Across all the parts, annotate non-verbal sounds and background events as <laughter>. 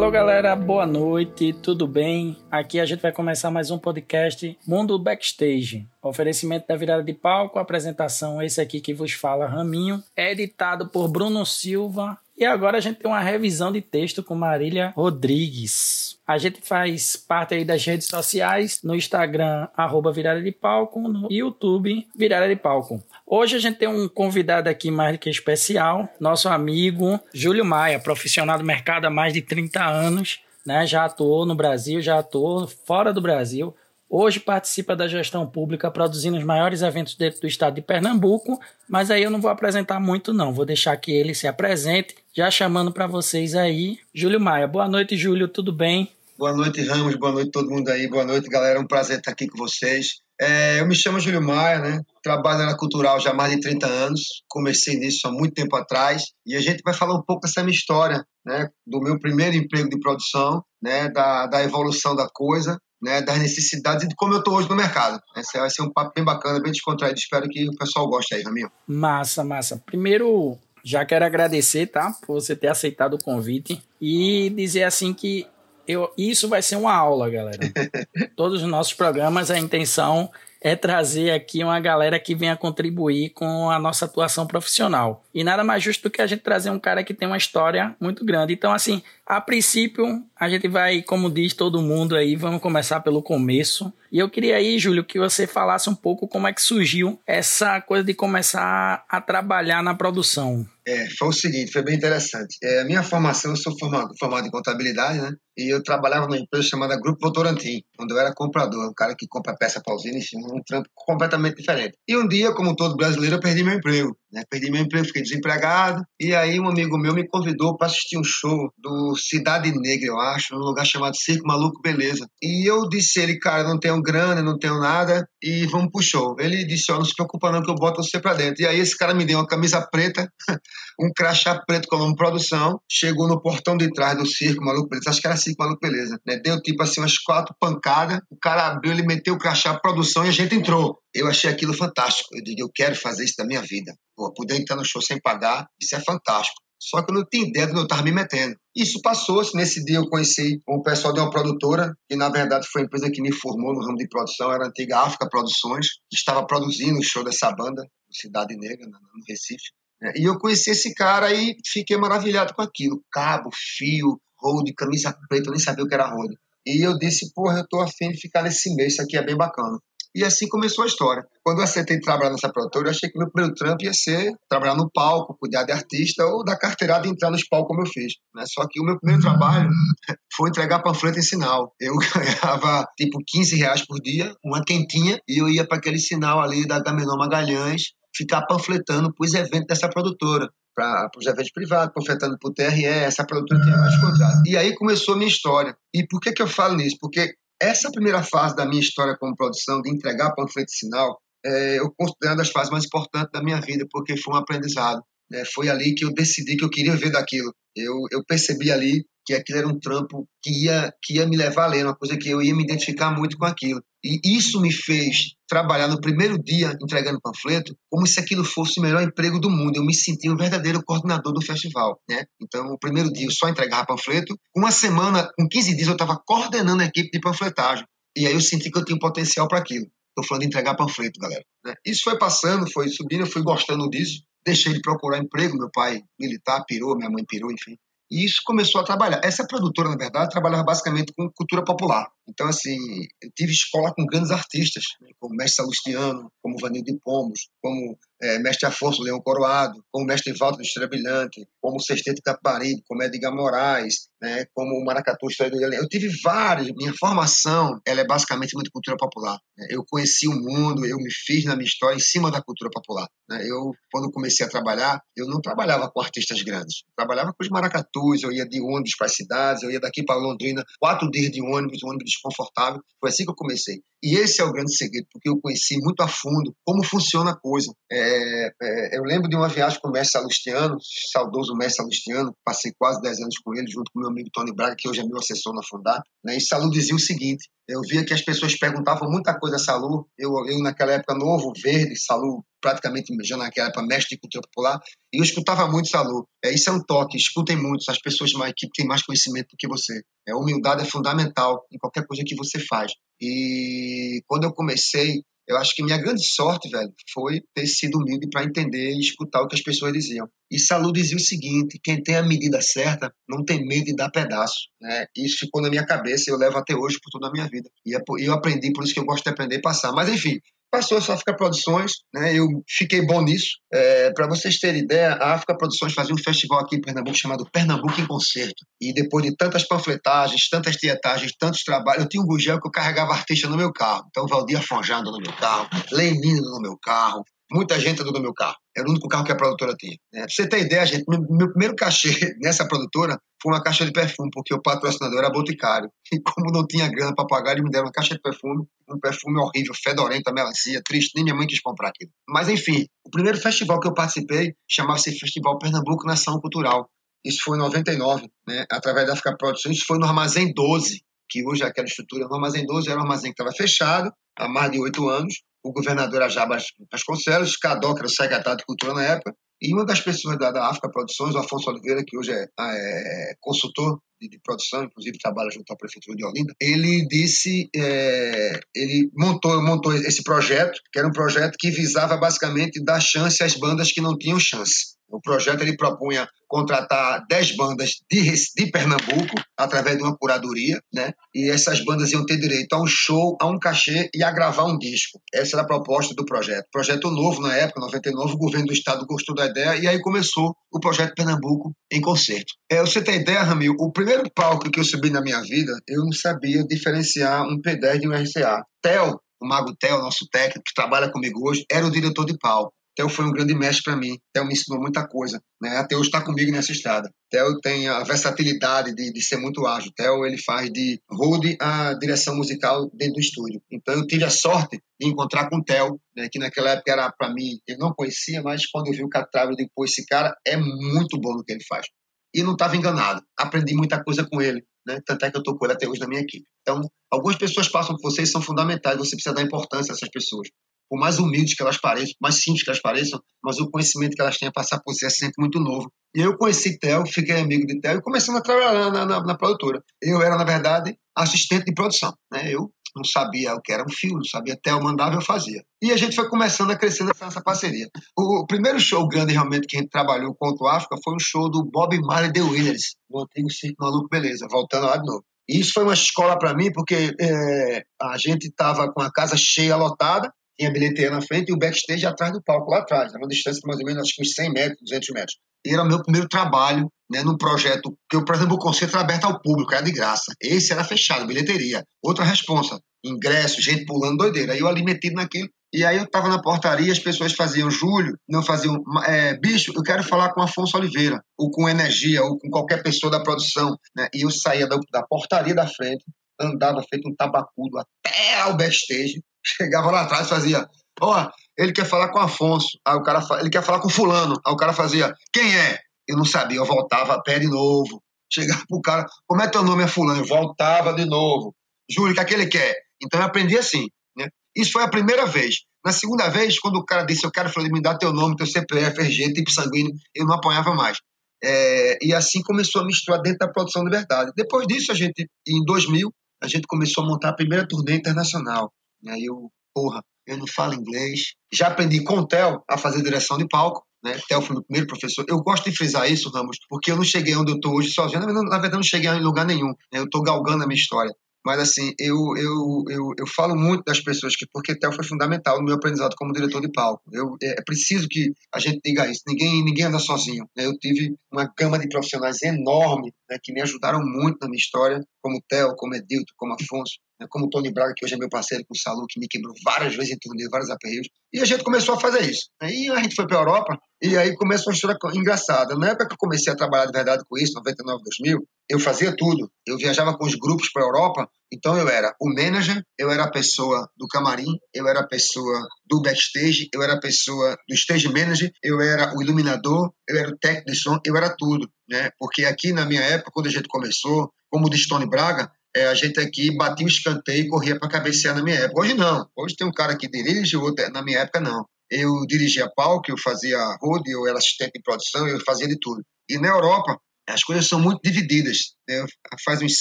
Alô galera, boa noite, tudo bem? Aqui a gente vai começar mais um podcast Mundo Backstage. Oferecimento da virada de palco, apresentação esse aqui que vos fala Raminho, editado por Bruno Silva. E agora a gente tem uma revisão de texto com Marília Rodrigues. A gente faz parte aí das redes sociais, no Instagram, arroba Virada de Palco, no YouTube, Virada de Palco. Hoje a gente tem um convidado aqui mais que especial, nosso amigo Júlio Maia, profissional do mercado há mais de 30 anos, né? Já atuou no Brasil, já atuou fora do Brasil. Hoje participa da gestão pública, produzindo os maiores eventos dentro do estado de Pernambuco, mas aí eu não vou apresentar muito não, vou deixar que ele se apresente, já chamando para vocês aí, Júlio Maia. Boa noite, Júlio, tudo bem? Boa noite, Ramos. Boa noite todo mundo aí. Boa noite, galera. É um prazer estar aqui com vocês. É, eu me chamo Júlio Maia, né? Trabalho na Cultural já há mais de 30 anos. Comecei nisso há muito tempo atrás. E a gente vai falar um pouco dessa minha história, né? Do meu primeiro emprego de produção, né? Da, da evolução da coisa, né? Das necessidades e de como eu estou hoje no mercado. Esse vai ser um papo bem bacana, bem descontraído. Espero que o pessoal goste aí, Raminho. Massa, massa. Primeiro, já quero agradecer, tá? Por você ter aceitado o convite. E dizer assim que eu, isso vai ser uma aula, galera. <laughs> Todos os nossos programas, a intenção é trazer aqui uma galera que venha contribuir com a nossa atuação profissional. E nada mais justo do que a gente trazer um cara que tem uma história muito grande. Então, assim, a princípio, a gente vai, como diz todo mundo aí, vamos começar pelo começo. E eu queria aí, Júlio, que você falasse um pouco como é que surgiu essa coisa de começar a trabalhar na produção. É, foi o seguinte, foi bem interessante. É, a minha formação, eu sou formado, formado em contabilidade, né? E eu trabalhava numa empresa chamada Grupo Votorantim, onde eu era comprador, um cara que compra peça para usina, enfim, um trampo completamente diferente. E um dia, como todo brasileiro, eu perdi meu emprego. Né? Perdi meu emprego, fiquei desempregado. E aí um amigo meu me convidou para assistir um show do Cidade Negra, eu acho, num lugar chamado Circo Maluco Beleza. E eu disse a ele, cara, não tenho grana, não tenho nada, e vamos pro show. Ele disse, ó, não se preocupa não que eu boto você para dentro. E aí esse cara me deu uma camisa preta, <laughs> um crachá preto com o nome produção, chegou no portão de trás do Circo Maluco Beleza, acho que era Circo Maluco Beleza, né? Deu tipo assim umas quatro pancadas, o cara abriu, ele meteu o crachá produção e a gente entrou. Eu achei aquilo fantástico. Eu digo, eu quero fazer isso da minha vida. Pô, poder entrar no show sem pagar, isso é fantástico. Só que eu não tinha ideia do que eu estava me metendo. Isso passou-se. Nesse dia eu conheci um pessoal de uma produtora, que na verdade foi a empresa que me formou no ramo de produção, era a antiga África Produções, que estava produzindo o show dessa banda, Cidade Negra, no Recife. Né? E eu conheci esse cara e fiquei maravilhado com aquilo. Cabo, fio, road, camisa preta, eu nem sabia o que era road. E eu disse, porra, eu tô afim de ficar nesse mês, isso aqui é bem bacana. E assim começou a história. Quando eu aceitei trabalhar nessa produtora, eu achei que meu primeiro trampo ia ser trabalhar no palco, cuidar de artista ou da carteirada e entrar nos palcos como eu fiz. Né? Só que o meu primeiro trabalho <laughs> foi entregar panfleto em sinal. Eu <laughs> ganhava tipo 15 reais por dia, uma quentinha, e eu ia para aquele sinal ali da Gamenon Magalhães ficar panfletando para os eventos dessa produtora para os eventos privados, panfletando para o TRE, essa produtora tinha mais contratos. E aí começou a minha história. E por que, que eu falo nisso? Porque essa primeira fase da minha história como produção, de entregar panfleto sinal, é, eu considero uma das fases mais importantes da minha vida, porque foi um aprendizado. Né? Foi ali que eu decidi que eu queria ver daquilo. Eu, eu percebi ali que aquilo era um trampo que ia, que ia me levar a ler, uma coisa que eu ia me identificar muito com aquilo. E isso me fez trabalhar no primeiro dia entregando panfleto como se aquilo fosse o melhor emprego do mundo. Eu me senti um verdadeiro coordenador do festival, né? Então, o primeiro dia eu só entregava panfleto. Uma semana, com 15 dias, eu estava coordenando a equipe de panfletagem. E aí eu senti que eu tinha um potencial para aquilo. Estou falando de entregar panfleto, galera. Né? Isso foi passando, foi subindo, eu fui gostando disso. Deixei de procurar emprego, meu pai militar pirou, minha mãe pirou, enfim. E isso começou a trabalhar. Essa produtora, na verdade, trabalhava basicamente com cultura popular. Então, assim, eu tive escola com grandes artistas, né, como Mestre Salustiano, como Vanil de Pomos, como é, Mestre Afonso Leão Coroado, como Mestre Walter do Estrela Brilhante, como Sexteto Caparibe, como Edgar Moraes, né, como o Maracatu História Eu tive vários, minha formação ela é basicamente muito cultura popular. Né? Eu conheci o mundo, eu me fiz na minha história em cima da cultura popular. Né? Eu, quando comecei a trabalhar, eu não trabalhava com artistas grandes, eu trabalhava com os maracatus, eu ia de ônibus para as cidades, eu ia daqui para Londrina, quatro dias de ônibus, ônibus desconfortável. Foi assim que eu comecei. E esse é o grande segredo, porque eu conheci muito a fundo como funciona a coisa. É, é, eu lembro de uma viagem com o mestre Salustiano, saudoso mestre Salustiano, passei quase 10 anos com ele, junto com meu amigo Tony Braga, que hoje é meu assessor na Fundap. Né? E Salu dizia o seguinte: eu via que as pessoas perguntavam muita coisa a Salu. Eu, eu naquela época, novo, verde, Salu praticamente já naquela época mestre de cultura popular, e eu escutava muito Salu. É, isso é um toque, escutem muito as pessoas mais, que têm mais conhecimento do que você. É, humildade é fundamental em qualquer coisa que você faz. E quando eu comecei, eu acho que minha grande sorte, velho, foi ter sido humilde para entender e escutar o que as pessoas diziam. E Salu dizia o seguinte: quem tem a medida certa não tem medo de dar pedaço. Né? Isso ficou na minha cabeça e eu levo até hoje por toda a minha vida. E é eu aprendi, por isso que eu gosto de aprender e passar. Mas enfim, Passou a África Produções, né? eu fiquei bom nisso. É, Para vocês terem ideia, a África Produções fazia um festival aqui em Pernambuco chamado Pernambuco em Concerto. E depois de tantas panfletagens, tantas tietagens, tantos trabalhos, eu tinha um bugel que eu carregava artista no meu carro. Então, Valdir Afonjado no meu carro, Lenino no meu carro, muita gente andou no meu carro. Era o único carro que a produtora tinha. Né? Pra você ter ideia, gente, meu, primeiro cachê <laughs> nessa produtora foi uma caixa de perfume, porque o patrocinador era Boticário. E como não tinha grana para pagar, eles me deram uma caixa de perfume, um perfume horrível, fedorento, melancia, triste, nem minha mãe quis comprar aquilo. Mas enfim, o primeiro festival que eu participei chamava-se Festival Pernambuco Nação Cultural. Isso foi em 99, né? através da África Produções. Isso foi no Armazém 12, que hoje é aquela estrutura. No Armazém 12 era um armazém que estava fechado há mais de oito anos o governador Ajabas Vasconcelos, que era secretário de Cultura na época, e uma das pessoas da, da África Produções, o Afonso Oliveira, que hoje é, é consultor de, de, produção, inclusive trabalha junto à Prefeitura de Olinda, ele disse, é, ele montou, montou esse projeto, que era um projeto que visava basicamente dar chance às bandas que não tinham chance. O projeto ele propunha contratar 10 bandas de, de Pernambuco através de uma curadoria, né? E essas bandas iam ter direito a um show, a um cachê e a gravar um disco. Essa era a proposta do projeto. Projeto novo na época, 99, o governo do estado gostou da ideia e aí começou o projeto Pernambuco em concerto. É, você tem ideia, Ramil? O primeiro palco que eu subi na minha vida, eu não sabia diferenciar um P10 de um RCA. Theo, o Mago Theo, nosso técnico que trabalha comigo hoje, era o diretor de palco. Theo foi um grande mestre para mim. Theo me ensinou muita coisa. Né? Até hoje está comigo nessa estrada. Theo tem a versatilidade de, de ser muito ágil. Theo ele faz de road a direção musical dentro do estúdio. Então eu tive a sorte de encontrar com o Theo, né, que naquela época era para mim, eu não conhecia, mas quando eu vi o Catrave, eu digo, pô, esse cara é muito bom no que ele faz. E não estava enganado. Aprendi muita coisa com ele. Né? Tanto é que eu estou com ele até hoje na minha equipe. Então, algumas pessoas passam por vocês são fundamentais, você precisa dar importância a essas pessoas por mais humildes que elas pareçam, mais simples que elas pareçam, mas o conhecimento que elas têm a passar por si é sempre muito novo. E eu conheci Theo, fiquei amigo de Theo e começando a trabalhar na, na, na, produtora. Eu era, na verdade, assistente de produção. Né? Eu não sabia o que era um filme, não sabia. Theo mandava, eu fazia. E a gente foi começando a crescer nessa parceria. O, primeiro show grande, realmente, que a gente trabalhou contra o África foi um show do Bob Marley The Winners, no antigo Circo Maluco Beleza, voltando lá de novo. E isso foi uma escola para mim, porque é, a gente estava com a casa cheia, lotada, tinha a bilheteria na frente e o backstage atrás do palco, lá atrás, uma distância de mais ou menos acho que uns 100 metros, 200 metros. E era o meu primeiro trabalho né, num projeto que o, por exemplo, o concerto era aberto ao público, era de graça. Esse era fechado, bilheteria. Outra responsa, ingresso, gente pulando doideira. Aí eu ali metido naquilo. E aí eu estava na portaria, as pessoas faziam Júlio, não faziam é, bicho, eu quero falar com Afonso Oliveira, ou com Energia, ou com qualquer pessoa da produção. Né? E eu saía da, da portaria da frente, andava feito um tabacudo até ao backstage, chegava lá atrás e fazia, ó, oh, ele quer falar com Afonso, aí o cara, ele quer falar com fulano, aí o cara fazia, quem é? Eu não sabia, eu voltava a pé de novo, chegava pro cara, como é teu nome é fulano? Eu voltava de novo, Júlio, o que é que ele quer? Então eu aprendi assim, né? Isso foi a primeira vez. Na segunda vez, quando o cara disse, eu quero falei, me dá teu nome, teu CPF, RG, tipo sanguíneo, eu não apanhava mais. É, e assim começou a misturar dentro da produção de verdade. Depois disso, a gente, em 2000, a gente começou a montar a primeira turnê internacional. Aí eu, porra, eu não falo inglês. Já aprendi com o Theo a fazer direção de palco. Né? Theo foi meu primeiro professor. Eu gosto de frisar isso, Ramos, porque eu não cheguei onde eu estou hoje sozinho. Na verdade, eu não cheguei em lugar nenhum. Né? Eu estou galgando a minha história. Mas, assim, eu, eu, eu, eu falo muito das pessoas que, porque Theo foi fundamental no meu aprendizado como diretor de palco. Eu, é, é preciso que a gente diga isso. Ninguém, ninguém anda sozinho. Né? Eu tive uma gama de profissionais enorme né, que me ajudaram muito na minha história, como Theo, como Edilto, como Afonso como o Tony Braga, que hoje é meu parceiro com o Salu, que me quebrou várias vezes em turnê, vários aperreios. E a gente começou a fazer isso. Aí a gente foi para a Europa e aí começou uma história engraçada. Na época que eu comecei a trabalhar de verdade com isso, 99, 2000, eu fazia tudo. Eu viajava com os grupos para a Europa, então eu era o manager, eu era a pessoa do camarim, eu era a pessoa do backstage, eu era a pessoa do stage manager, eu era o iluminador, eu era o técnico de som, eu era tudo. Né? Porque aqui na minha época, quando a gente começou, como o de Stone Braga, é, a gente aqui batia o escanteio e corria para cabecear na minha época. Hoje não. Hoje tem um cara que dirige, outro. É, na minha época, não. eu dirigia palco, eu fazia road, eu era assistente de produção, eu fazia de tudo. E na Europa, as coisas são muito divididas. Né? Faz uns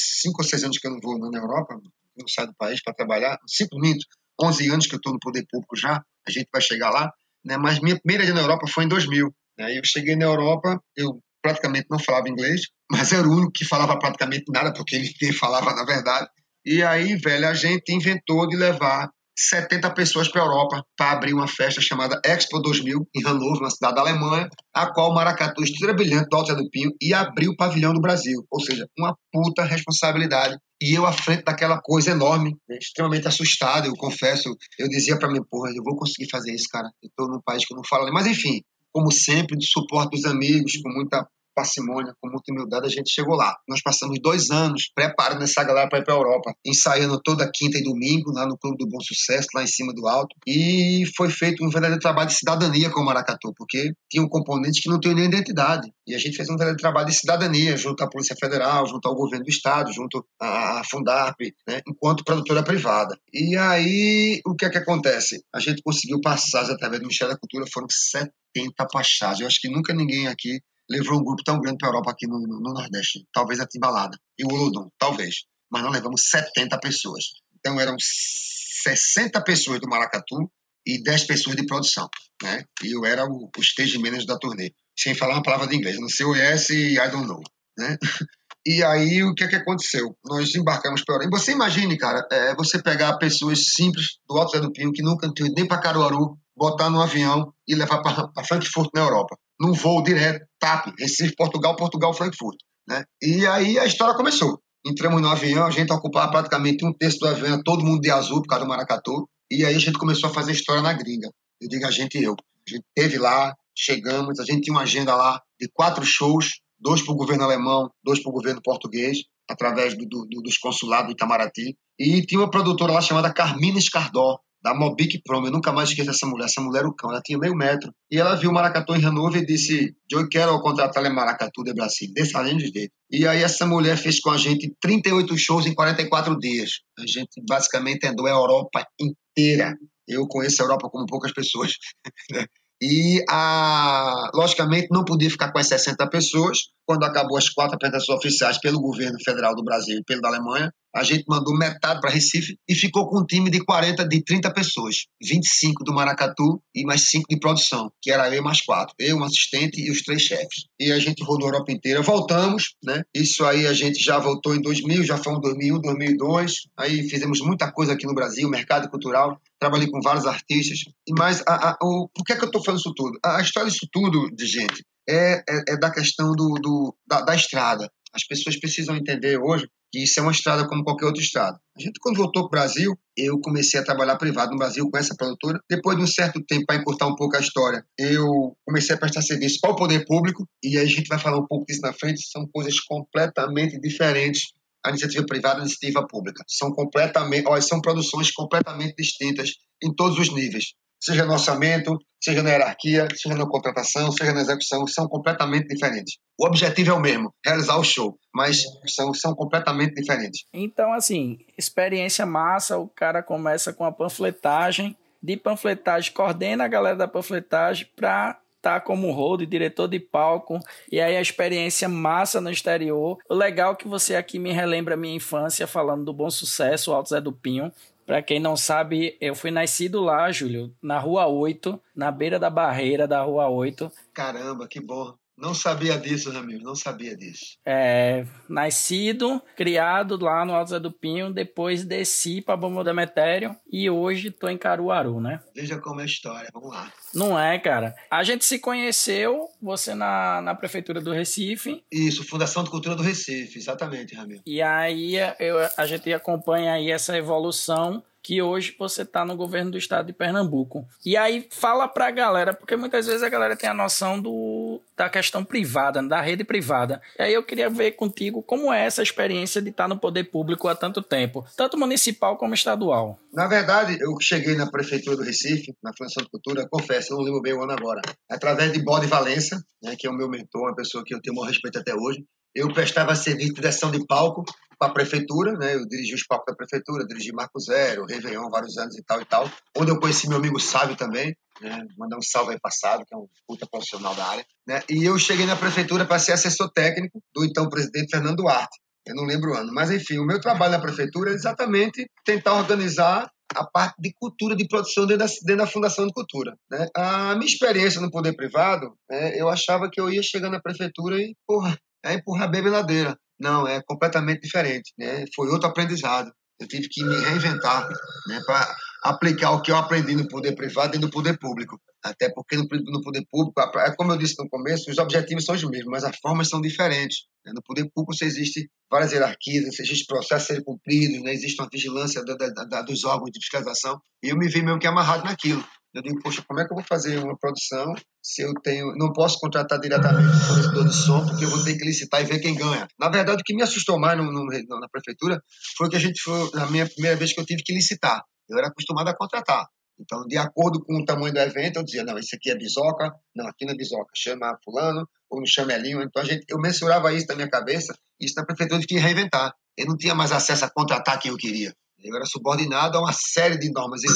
5 ou 6 anos que eu não vou na Europa, não saio do país para trabalhar. 5 minutos, 11 anos que eu estou no poder público já, a gente vai chegar lá. Né? Mas minha primeira dia na Europa foi em 2000. Né? Eu cheguei na Europa, eu praticamente não falava inglês, mas era o único que falava praticamente nada, porque ninguém falava na verdade. E aí, velho, a gente inventou de levar 70 pessoas para a Europa para abrir uma festa chamada Expo 2000 em Hannover, na cidade da Alemanha, a qual o Maracatu, Estrela Brilhante do Alto do Pinho, ia abrir o pavilhão do Brasil. Ou seja, uma puta responsabilidade. E eu à frente daquela coisa enorme, extremamente assustado, eu confesso. Eu dizia para mim, porra, eu vou conseguir fazer isso, cara. Eu estou num país que eu não falo. Mas enfim, como sempre, de suporte dos amigos, com muita parcimônia, com muita humildade, a gente chegou lá. Nós passamos dois anos preparando essa galera para ir para a Europa, ensaiando toda quinta e domingo lá no Clube do Bom Sucesso, lá em cima do alto. E foi feito um verdadeiro trabalho de cidadania com o Maracatu, porque tinha um componente que não tem nem identidade. E a gente fez um verdadeiro trabalho de cidadania junto à Polícia Federal, junto ao governo do Estado, junto à Fundarp, né, enquanto produtora privada. E aí, o que é que acontece? A gente conseguiu passar, através do Ministério da Cultura, foram 70 pachás. Eu acho que nunca ninguém aqui levou um grupo tão grande para a Europa aqui no, no, no, Nordeste. Talvez a Timbalada e o Olodum, talvez. Mas nós levamos 70 pessoas. Então eram 60 pessoas do Maracatu e 10 pessoas de produção. Né? E eu era o, o stage manager da turnê. Sem falar uma palavra de inglês. Não sei o yes e I don't know. Né? <laughs> E aí, o que é que aconteceu? Nós embarcamos para Europa. E você imagine, cara, é, você pegar pessoas simples do Alto Zé do Pinho, que nunca tinham nem para Caruaru, botar no avião e levar para Frankfurt, na Europa num voo direto, TAP, Recife, Portugal, Portugal, Frankfurt. Né? E aí a história começou. Entramos no avião, a gente ocupava praticamente um terço do avião, todo mundo de azul por causa do Maracatu, e aí a gente começou a fazer história na gringa. Eu digo a gente e eu. A gente teve lá, chegamos, a gente tinha uma agenda lá de quatro shows, dois para o governo alemão, dois para o governo português, através do, do, dos consulados do Itamaraty. E tinha uma produtora lá chamada Carmina Escardó, da Mobic Prom. Eu nunca mais esqueço essa mulher. Essa mulher o cão. Ela tinha meio metro. E ela viu o Maracatu em Hannover e disse: Eu quero contratar o Maracatu de Brasil. Desse de jeito. E aí essa mulher fez com a gente 38 shows em 44 dias. A gente basicamente andou a Europa inteira. Eu conheço a Europa como poucas pessoas. <laughs> Né? E, a, logicamente, não podia ficar com as 60 pessoas. Quando acabou as quatro apresentações oficiais pelo governo federal do Brasil e pelo da Alemanha, a gente mandou metade para Recife e ficou com um time de 40, de 30 pessoas. 25 do Maracatu e mais 5 de produção, que era eu mais quatro. Eu, um assistente e os três chefes. E a gente rodou a Europa inteira. Voltamos, né? Isso aí a gente já voltou em 2000, já foi em 2001, 2002. Aí fizemos muita coisa aqui no Brasil, mercado cultural. Trabalhei com vários artistas. Mais, a, a, o, por que, é que eu estou falando isso tudo? A, a história disso tudo, de gente, é, é, é da questão do, do da, da estrada. As pessoas precisam entender hoje que isso é uma estrada como qualquer outra estrada. A gente, quando voltou para o Brasil, eu comecei a trabalhar privado no Brasil com essa produtora. Depois de um certo tempo, para encurtar um pouco a história, eu comecei a prestar serviço para o poder público, e aí a gente vai falar um pouco disso na frente, são coisas completamente diferentes a iniciativa privada e a iniciativa pública. São completamente, ó, são produções completamente distintas em todos os níveis seja no orçamento, seja na hierarquia, seja na contratação, seja na execução, são completamente diferentes. O objetivo é o mesmo, realizar o show, mas são, são completamente diferentes. Então, assim, experiência massa, o cara começa com a panfletagem, de panfletagem coordena a galera da panfletagem para tá como road, diretor de palco, e aí a experiência massa no exterior. O legal é que você aqui me relembra a minha infância falando do bom sucesso, o Alto Zé do Pinho, para quem não sabe, eu fui nascido lá, Júlio, na Rua 8, na beira da barreira da Rua 8. Caramba, que bom. Não sabia disso, Ramiro, não sabia disso. É, nascido, criado lá no Alto Zé do Pinho, depois desci para Bomba Demetério e hoje tô em Caruaru, né? Veja como é a história, vamos lá. Não é, cara. A gente se conheceu, você na, na Prefeitura do Recife. Isso, Fundação de Cultura do Recife, exatamente, Ramiro. E aí eu, a gente acompanha aí essa evolução que hoje você está no governo do estado de Pernambuco. E aí fala para a galera, porque muitas vezes a galera tem a noção do, da questão privada, da rede privada. E aí eu queria ver contigo como é essa experiência de estar tá no poder público há tanto tempo, tanto municipal como estadual. Na verdade, eu cheguei na prefeitura do Recife, na Fundação de Cultura, confesso, não lembro bem o ano agora, através de Bode Valença, né, que é o meu mentor, uma pessoa que eu tenho o maior respeito até hoje. Eu prestava serviço de direção de palco para a prefeitura, né? Eu dirigi os palcos da prefeitura, dirigi Marco Zero, Réveillon, vários anos e tal e tal. Onde eu conheci meu amigo Sábio também, né? Mandar um salve aí passado, que é um puta profissional da área, né? E eu cheguei na prefeitura para ser assessor técnico do então presidente Fernando Duarte. Eu não lembro o ano, mas enfim, o meu trabalho na prefeitura é exatamente tentar organizar a parte de cultura, de produção dentro da, dentro da Fundação de Cultura. Né? A minha experiência no poder privado, né, eu achava que eu ia chegar na prefeitura e, porra, é empurrar a bebê ladeira. Não, é completamente diferente. Né? Foi outro aprendizado. Eu tive que me reinventar né, para aplicar o que eu aprendi no poder privado e no poder público. Até porque no, no, poder público, é como eu disse no começo, os objetivos são os mesmos, mas as formas são diferentes. Né? No poder público você existe várias hierarquias, existem processos a serem cumpridos, né? existe uma vigilância da, da, da, dos órgãos de fiscalização, e eu me vi mesmo que amarrado naquilo. Eu digo, poxa, como é que eu vou fazer uma produção se eu tenho, não posso contratar diretamente o fornecedor de som, porque eu vou ter que licitar e ver quem ganha. Na verdade, o que me assustou mais no, no, na prefeitura foi que a gente foi, na minha primeira vez que eu tive que licitar. Eu era acostumado a contratar. Então, de acordo com o tamanho do evento, eu dizia, não, isso aqui é bisoca, não, aqui não é bisoca, chama fulano, ou no chamelinho. Então, a gente, eu mensurava isso na minha cabeça, e isso na prefeitura eu tinha que reinventar. Eu não tinha mais acesso a contratar quem eu queria. Eu era subordinado a uma série de normas e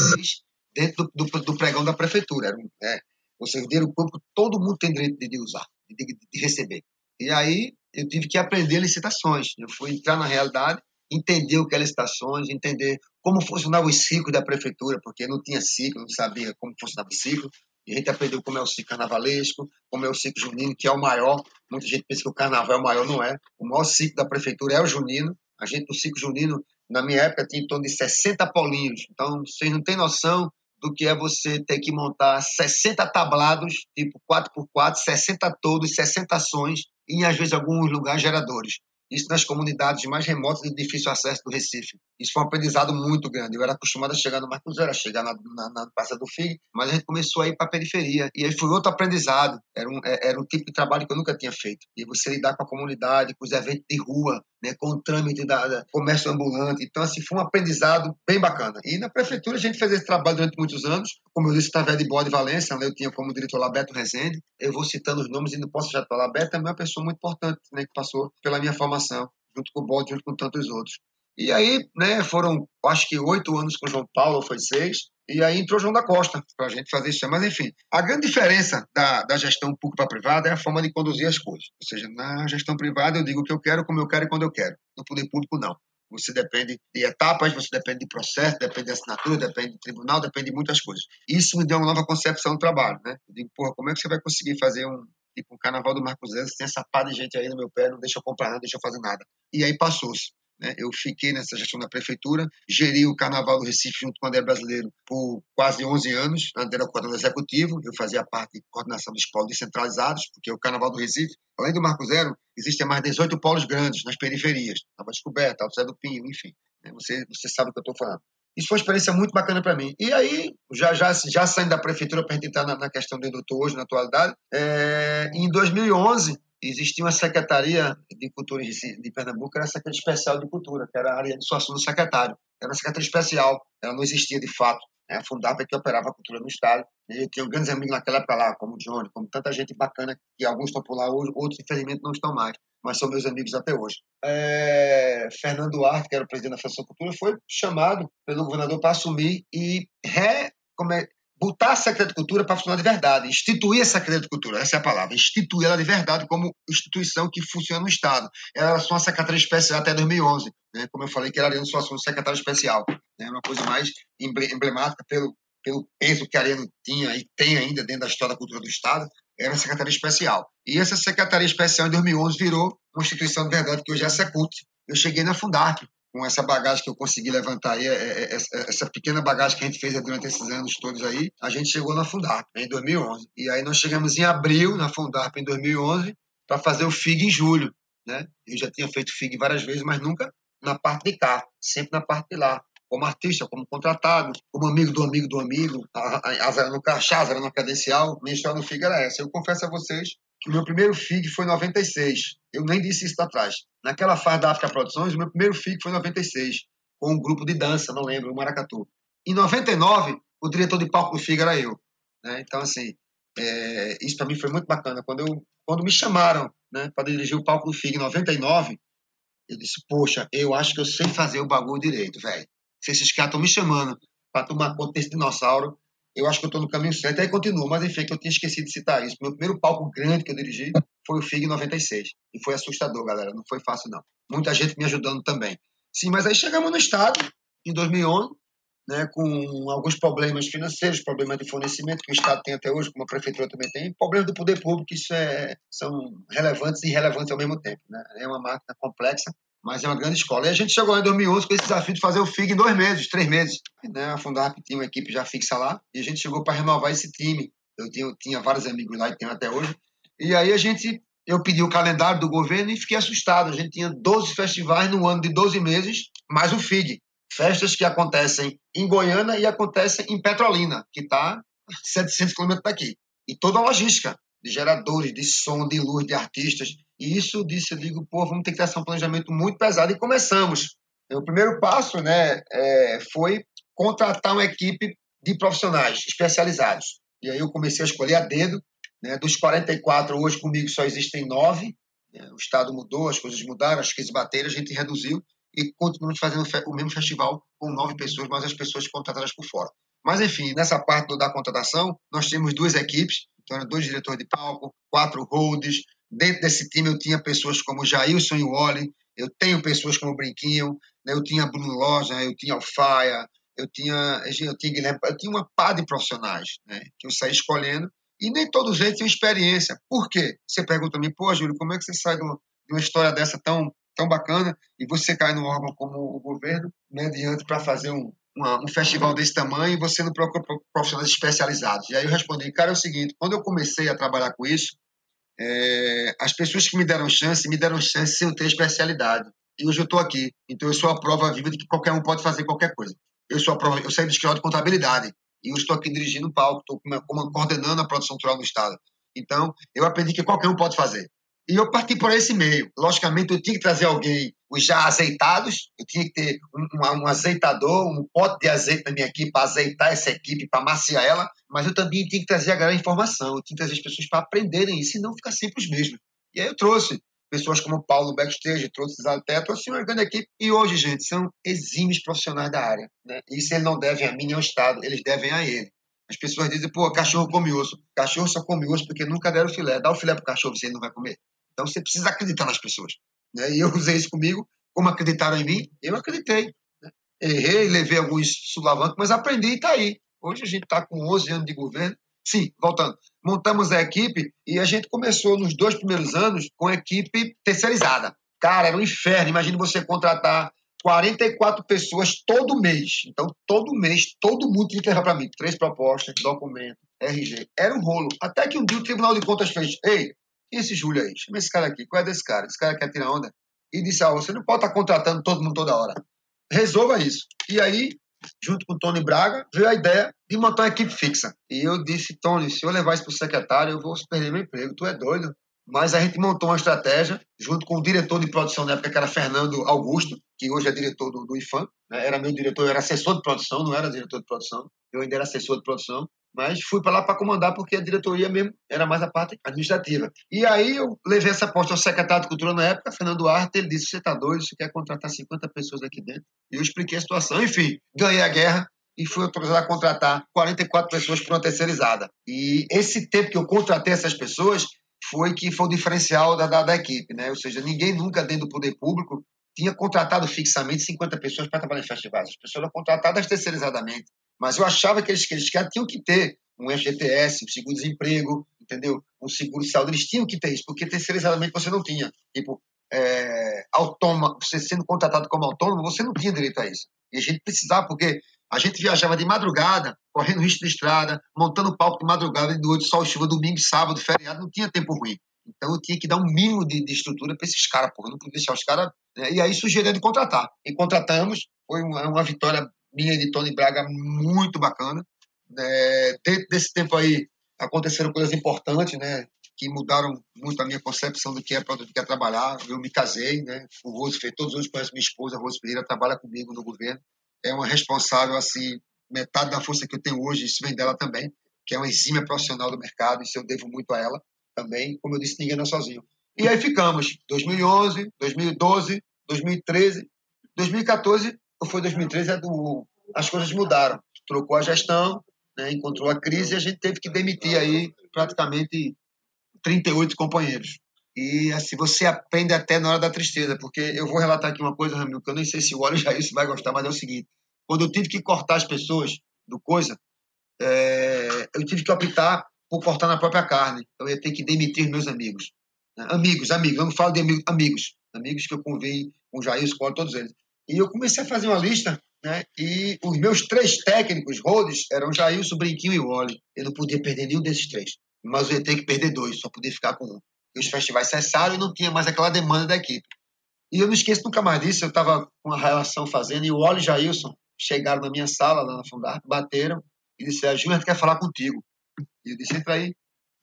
dentro do, do, do pregão da prefeitura. Era um, o dinheiro público todo mundo tem direito de, de usar, de, de, receber. E aí eu tive que aprender licitações. Eu fui entrar na realidade, entender o que é licitações, entender como funcionava o ciclo da prefeitura, porque não tinha ciclo, não sabia como funcionava o ciclo. E a gente aprendeu como é o ciclo carnavalesco, como é o ciclo junino, que é o maior. Muita gente pensa que o carnaval é o maior, não é. O maior ciclo da prefeitura é o junino. A gente, no ciclo junino, na minha época, tinha em torno de 60 polinhos. Então, vocês não têm noção do que é você ter que montar 60 tablados, tipo 4x4, 60 todos, 60 ações, e às vezes alguns lugares geradores. Isso nas comunidades mais remotas e de difícil acesso do Recife. Isso foi um aprendizado muito grande. Eu era acostumado a chegar no Marcos Zero, a chegar na, na, na Praça do FIG, mas a gente começou a ir para a periferia. E aí foi outro aprendizado. Era um, é, era um tipo de trabalho que eu nunca tinha feito. E você lidar com a comunidade, com os eventos de rua, né, com o trâmite da, da, comércio ambulante. Então, assim, foi um aprendizado bem bacana. E na prefeitura a gente fez esse trabalho durante muitos anos. Como eu disse, através de Bode Valência, né, eu tinha como diretor Labeto Rezende. Eu vou citando os nomes e não posso já falar. Labeto é uma pessoa muito importante, né, que passou pela minha formação, junto com o Bode, junto com tantos outros. E aí, né, foram, acho que oito anos com o João Paulo, foi seis, e aí entrou João da Costa para a gente fazer isso. Mas, enfim, a grande diferença da, da gestão pública para privada é a forma de conduzir as coisas. Ou seja, na gestão privada eu digo o que eu quero, como eu quero e quando eu quero. No poder público, não. Você depende de etapas, você depende de processo, depende de assinatura, depende de tribunal, depende de muitas coisas. Isso me deu uma nova concepção do trabalho, né? Eu digo, porra, como é que você vai conseguir fazer um, tipo, um carnaval do Marcos Zé, tem essa pá de gente aí no meu pé, não deixa eu comprar nada, não deixa eu fazer nada. E aí passou-se. Né? Eu fiquei nessa gestão da prefeitura, geri o Carnaval do Recife junto com o André Brasileiro por quase 11 anos. André era o coordenador executivo, eu fazia parte de coordenação dos polos descentralizados, porque o Carnaval do Recife, além do Marco Zero, existem mais 18 polos grandes nas periferias, Nova Descoberta, Alto Zé do Pinho, enfim. Né? Você, você sabe o que eu estou falando. Isso foi uma experiência muito bacana para mim. E aí, já, já, já saindo da prefeitura para a gente entrar na, na questão do doutor hoje, na atualidade, é, em 2011, existia uma secretaria de cultura de Pernambuco, era a Secretaria Especial de Cultura, que era a área de suação do secretário. Era uma secretaria especial, ela não existia de fato. Né? A Fundapa que operava a cultura no Estado. E eu tinha grandes amigos naquela época lá, como o Johnny, como tanta gente bacana, que alguns estão por lá hoje, outros, infelizmente, não estão mais, mas são meus amigos até hoje. É... Fernando Duarte, que era o presidente da Fundação Cultura, foi chamado pelo governador para assumir e re... Como é botar a Secretaria de Cultura para funcionar de verdade, instituir a Secretaria de Cultura, essa é a palavra, instituir ela de verdade como instituição que funciona no Estado. Ela era só uma secretaria especial até 2011, né? como eu falei, que era Ariano Suassuna secretário especial. Né? uma coisa mais emblemática pelo, pelo peso que a Ariano tinha e tem ainda dentro da história da cultura do Estado, era a Secretaria Especial. E essa Secretaria Especial, em 2011, virou uma instituição de verdade que hoje é a Secult. Eu cheguei na Fundarp, com essa bagagem que eu consegui levantar aí, é, é, é, essa pequena bagagem que a gente fez durante esses anos todos aí, a gente chegou na Fundarp em 2011. E aí nós chegamos em abril na Fundarp em 2011 para fazer o FIG em julho. Né? Eu já tinha feito FIG várias vezes, mas nunca na parte de cá, sempre na parte de lá. Como artista, como contratado, como amigo do amigo do amigo, a, Zara no Cachá, a Zara no Cadencial, minha história no FIG era essa. Eu confesso a vocês que o meu primeiro FIG foi em 96. Eu nem disse isso atrás. Naquela fase da África Produções, o meu primeiro FIG foi em 96, com um grupo de dança, não lembro, o Maracatu. Em 99, o diretor de palco do FIG era eu. Né? Então, assim, é, isso para mim foi muito bacana. Quando, eu, quando me chamaram né, para dirigir o palco do FIG em 99, eu disse, poxa, eu acho que eu sei fazer o bagulho direito, velho. Se esses caras estão me chamando para tomar conta desse dinossauro, eu acho que eu estou no caminho certo. Aí continua, mas enfim, que eu tinha esquecido de citar isso. Meu primeiro palco grande que eu dirigi foi o FIG 96. E foi assustador, galera. Não foi fácil, não. Muita gente me ajudando também. Sim, mas aí chegamos no estado, em 2011, né, com alguns problemas financeiros, problemas de fornecimento que o Estado tem até hoje, como a Prefeitura também tem, problemas do poder público, isso é, são relevantes e irrelevantes ao mesmo tempo. Né? É uma máquina complexa, mas é uma grande escola. E a gente chegou em 2011 com esse desafio de fazer o FIG em dois meses, três meses. Né? A Fundarp tinha uma equipe já fixa lá, e a gente chegou para renovar esse time. Eu tinha, eu tinha vários amigos lá e tenho até hoje. E aí a gente eu pedi o calendário do governo e fiquei assustado. A gente tinha 12 festivais no ano de 12 meses, mais o FIG festas que acontecem em Goiânia e acontecem em Petrolina, que está 700 quilômetros daqui. E toda a logística de geradores, de som, de luz, de artistas. E isso disse, eu digo, pô, vamos ter que ter um planejamento muito pesado. E começamos. O primeiro passo né, é, foi contratar uma equipe de profissionais especializados. E aí eu comecei a escolher a dedo. Né, dos 44, hoje comigo só existem nove. Né, o Estado mudou, as coisas mudaram, as crises bateram, a gente reduziu e continuamos fazendo o mesmo festival com nove pessoas, mas as pessoas contratadas por fora. Mas, enfim, nessa parte da contratação, nós temos duas equipes, então, dois diretores de palco, quatro holds. Dentro desse time, eu tinha pessoas como Jailson e Wally, eu tenho pessoas como Brinquinho, né? eu tinha Bruno Loja, eu tinha Alfaia, eu tinha, eu tinha Guilherme, eu tinha uma par de profissionais né? que eu saí escolhendo, e nem todos eles tinham experiência. Por quê? Você pergunta a mim, pô, Júlio, como é que você sai de uma, história dessa tão tão bacana e você cai num órgão como o governo, né, adiante para fazer um, uma, um festival desse tamanho e você não procura profissionais especializados. E aí eu respondi, cara, é o seguinte, quando eu comecei a trabalhar com isso, é, as pessoas que me deram chance, me deram chance sem eu ter especialidade. E hoje eu estou aqui. Então eu sou a prova viva de que qualquer um pode fazer qualquer coisa. Eu sou a prova, eu saí do escritório de contabilidade e eu estou aqui dirigindo o palco, estou coordenando a produção cultural do Estado. Então, eu aprendi que qualquer um pode fazer. E eu parti por esse meio. Logicamente, eu tinha que trazer alguém, os já azeitados, eu tinha que ter um, um azeitador, um pote de azeite na minha equipe para azeitar essa equipe, para maciar ela, mas eu também tinha que trazer a galera informação, eu tinha que trazer as pessoas para aprenderem isso e não ficar sempre os mesmos. E aí eu trouxe pessoas como Paulo Backstage, trouxe até, trouxe uma grande equipe. E hoje, gente, são exímios profissionais da área. Né? Isso ele não deve a mim nem ao Estado, eles devem a ele. As pessoas dizem, pô, cachorro come osso. Cachorro só come osso porque nunca deram filé. Dá o filé pro cachorro, você não vai comer. Então você precisa acreditar nas pessoas. Né? E eu usei isso comigo, como acreditaram em mim, eu acreditei. Né? Errei, levei alguns sulavancos, mas aprendi e está aí. Hoje a gente está com 11 anos de governo. Sim, voltando. Montamos a equipe e a gente começou nos dois primeiros anos com a equipe terceirizada. Cara, era um inferno. Imagine você contratar 44 pessoas todo mês. Então, todo mês, todo mundo tinha que levar para mim. Três propostas, documento, RG. Era um rolo. Até que um dia o Tribunal de Contas fez: Ei, e esse Júlio aí? Chama esse cara aqui. Qual é desse cara? Esse cara quer tirar onda? E disse: Ah, você não pode estar tá contratando todo mundo toda hora. Resolva isso. E aí, junto com o Tony Braga, veio a ideia de montar uma equipe fixa. E eu disse: Tony, se eu levar isso para o secretário, eu vou perder meu emprego. Tu é doido. Mas a gente montou uma estratégia, junto com o diretor de produção na época, que era Fernando Augusto, que hoje é diretor do, do IFAM. Né? Era meu diretor, eu era assessor de produção, não era diretor de produção. Eu ainda era assessor de produção mas fui para lá para comandar porque a diretoria mesmo era mais a parte administrativa. E aí eu levei essa aposta ao secretário de Cultura na época, Fernando Duarte, ele disse, você está doido, você quer contratar 50 pessoas aqui dentro? E eu expliquei a situação, enfim, ganhei a guerra e fui autorizado a contratar 44 pessoas por uma terceirizada. E esse tempo que eu contratei essas pessoas foi que foi o diferencial da, da, da equipe, né? Ou seja, ninguém nunca dentro do poder público tinha contratado fixamente 50 pessoas para trabalhar em festivais. As pessoas eram contratadas terceirizadamente. Mas eu achava que eles, que eles tinham que ter um FGTS, um seguro-desemprego, entendeu? Um seguro de saúde. Eles tinham que ter isso, porque terceirizadamente você não tinha. Tipo, é, você sendo contratado como autônomo, você não tinha direito a isso. E a gente precisava, porque a gente viajava de madrugada, correndo risco de estrada, montando palco de madrugada, de noite, sol, chuva, domingo, sábado, feriado, não tinha tempo ruim. Então eu tinha que dar um mínimo de, de estrutura para esses caras, porque eu não podia deixar os caras. Né? E aí sugeri de contratar. E contratamos, foi uma, uma vitória minha de Tony Braga muito bacana. É, dentro desse tempo aí aconteceram coisas importantes, né? Que mudaram muito a minha concepção do que é do que é trabalhar. Eu me casei, né? O Rose fez, todos hoje conhecem minha esposa, a Rose Pereira, trabalha comigo no governo. É uma responsável, assim, metade da força que eu tenho hoje, isso vem dela também, que é uma exímia profissional do mercado, isso eu devo muito a ela também. Como eu disse, ninguém é sozinho. E aí ficamos. 2011, 2012, 2013, 2014, ou foi 2013, é do, as coisas mudaram. Trocou a gestão, né, encontrou a crise e a gente teve que demitir aí praticamente 38 companheiros. E assim, você aprende até na hora da tristeza, porque eu vou relatar aqui uma coisa, Ramiro, que eu nem sei se o Óleo isso vai gostar, mas é o seguinte: quando eu tive que cortar as pessoas do coisa, é, eu tive que optar por cortar na própria carne. Eu ia ter que demitir meus amigos. Amigos, amigos, eu não falo de amigos, amigos, amigos que eu convivi com o Jair, com todos eles. E eu comecei a fazer uma lista, né? E os meus três técnicos, Rhodes, eram o Brinquinho e o Oli. Eu não podia perder nenhum desses três. Mas eu ia ter que perder dois, só podia ficar com um. E os festivais cessaram e não tinha mais aquela demanda da equipe. E eu não esqueço nunca mais disso, eu estava com uma relação fazendo, e o Oli e Jailson chegaram na minha sala, lá na Fundar, bateram e disseram, Júnior, quer falar contigo. Eu disse, entra aí.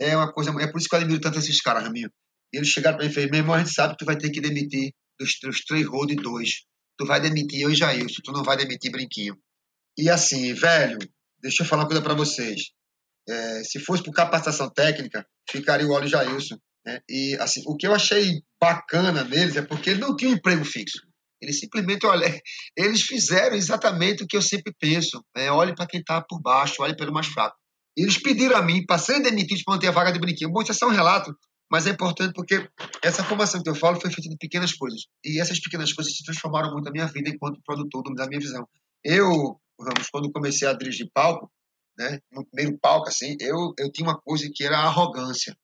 É uma coisa, é por isso que eu admiro tanto esses caras, Raminho. Eles chegaram para mim e falaram, meu irmão, a gente sabe que tu vai ter que demitir dos, dos três road dois. Tu vai demitir eu e Jailson, tu não vai demitir Brinquinho. E assim, velho, deixa eu falar uma coisa para vocês. É, se fosse por capacitação técnica, ficaria o Oli Jailson. Né? E assim, o que eu achei bacana neles é porque eles não tinham um emprego fixo. Eles simplesmente, olha, <laughs> eles fizeram exatamente o que eu sempre penso. Né? Olhe para quem está por baixo, olhe pelo mais fraco. Eles pediram a mim, para serem demitidos para manter a vaga de brinquedo. Bom, isso é só um relato, mas é importante porque essa formação que eu falo foi feita de pequenas coisas. E essas pequenas coisas se transformaram muito na minha vida enquanto produtor, da minha visão. Eu, Ramos, quando comecei a dirigir palco, né, no primeiro palco, assim, eu, eu tinha uma coisa que era a arrogância.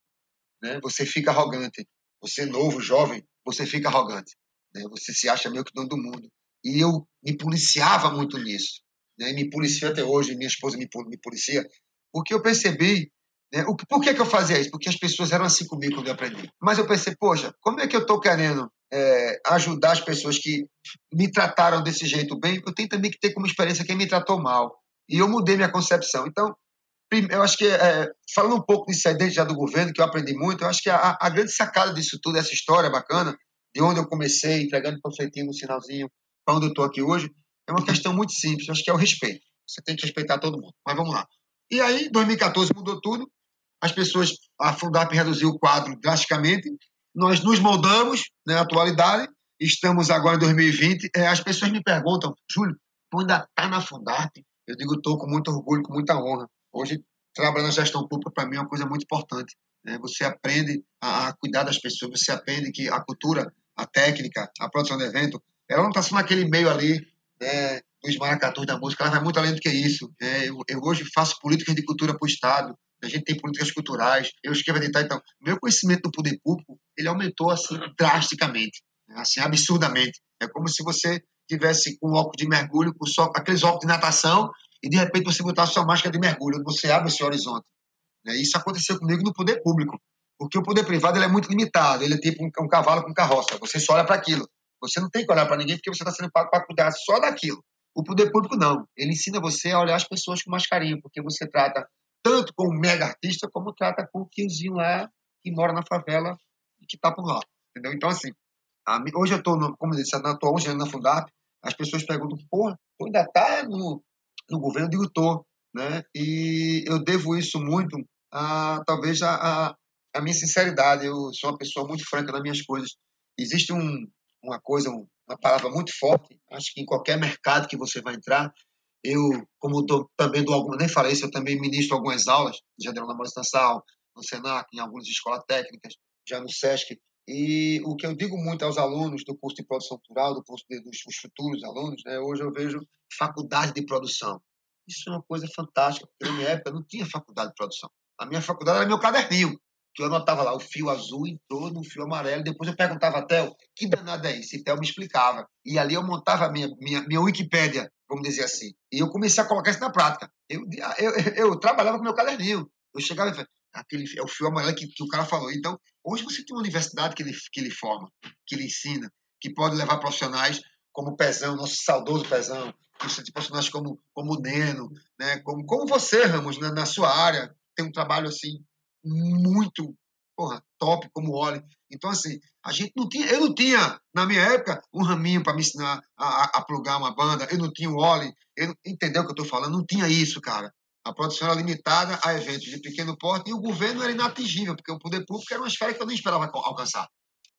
Né? Você fica arrogante. Você novo, jovem, você fica arrogante. Né? Você se acha meio que dono do mundo. E eu me policiava muito nisso. Né? Me policia até hoje, minha esposa me, me policia, porque eu percebi. Né? O, por que, que eu fazia isso? Porque as pessoas eram assim comigo quando eu aprendi. Mas eu pensei, poxa, como é que eu estou querendo é, ajudar as pessoas que me trataram desse jeito bem? Eu tenho também que ter como experiência quem me tratou mal. E eu mudei minha concepção. Então, eu acho que, é, falando um pouco disso aí dentro já do governo, que eu aprendi muito, eu acho que a, a grande sacada disso tudo, essa história bacana, de onde eu comecei, entregando panfletinho no sinalzinho, para onde eu estou aqui hoje, é uma questão muito simples, eu acho que é o respeito. Você tem que respeitar todo mundo. Mas vamos lá. E aí, 2014 mudou tudo, as pessoas, a Fundap reduziu o quadro drasticamente, nós nos moldamos na né, atualidade, estamos agora em 2020, é, as pessoas me perguntam, Júlio, tu ainda está na Fundap? Eu digo, estou com muito orgulho, com muita honra. Hoje, trabalhar na gestão pública, para mim, é uma coisa muito importante. Né? Você aprende a, a cuidar das pessoas, você aprende que a cultura a técnica, a produção do evento, ela não está só naquele meio ali né, dos maracatus da música, ela vai muito além do que isso. É, eu, eu, hoje faço políticas de cultura para o Estado, a gente tem políticas culturais, eu escrevo editar, então, meu conhecimento do poder público, ele aumentou assim drasticamente, né, assim, absurdamente. É como se você tivesse com um óculos de mergulho, com só aqueles óculos de natação, e de repente você botar a sua máscara de mergulho, você abre esse horizonte. Né? Isso aconteceu comigo no poder público. Porque o poder privado é muito limitado, ele é tipo um, um cavalo com carroça, você só olha para aquilo. Você não tem que olhar para ninguém porque você está sendo pago para cuidar só daquilo. O poder público não. Ele ensina você a olhar as pessoas com mais carinho, porque você trata tanto com um mega artista como trata com o tiozinho lá que mora na favela e que está por lá. Entendeu? Então, assim, a, hoje eu estou, como eu disse, na tua 11 anos na Fundap, as pessoas perguntam, porra, tu ainda está no, no governo? Eu digo, estou. Né? E eu devo isso muito a, talvez, a, a minha sinceridade. Eu sou uma pessoa muito franca nas minhas coisas. Existe um, uma coisa, uma palavra muito forte. Acho que em qualquer mercado que você vai entrar, eu, como tô, também dou algumas, nem falei isso, eu também ministro algumas aulas, já deram na Nassau, no Senac, em algumas escolas técnicas, já no SESC. E o que eu digo muito aos alunos do curso de produção cultural, do curso de, dos futuros alunos, né, hoje eu vejo faculdade de produção. Isso é uma coisa fantástica, porque na minha época não tinha faculdade de produção. A minha faculdade era meu caderninho que eu anotava lá, o fio azul entrou no fio amarelo. Depois eu perguntava a Theo, que danada é isso? E Theo me explicava. E ali eu montava a minha, minha, minha Wikipédia, vamos dizer assim. E eu comecei a colocar isso na prática. Eu, eu, eu, trabalhava com meu caderninho. Eu chegava e falava, aquele é o fio amarelo que, que o cara falou. Então, hoje você tem uma universidade que ele, que ele forma, que ele ensina, que pode levar profissionais como o Pezão, nosso saudoso Pezão, que você profissionais como, como o Neno, né? como, como você, Ramos, na, na sua área, tem um trabalho assim muito porra, top como o Oli. Então, assim, a gente não tinha, eu não tinha, na minha época, um raminho para me ensinar a, a, plugar uma banda, eu não tinha o Oli, eu, entendeu o que eu estou falando? Não tinha isso, cara. A produção era limitada a eventos de pequeno porte e o governo era inatingível, porque o poder público era uma esfera que eu nem esperava alcançar.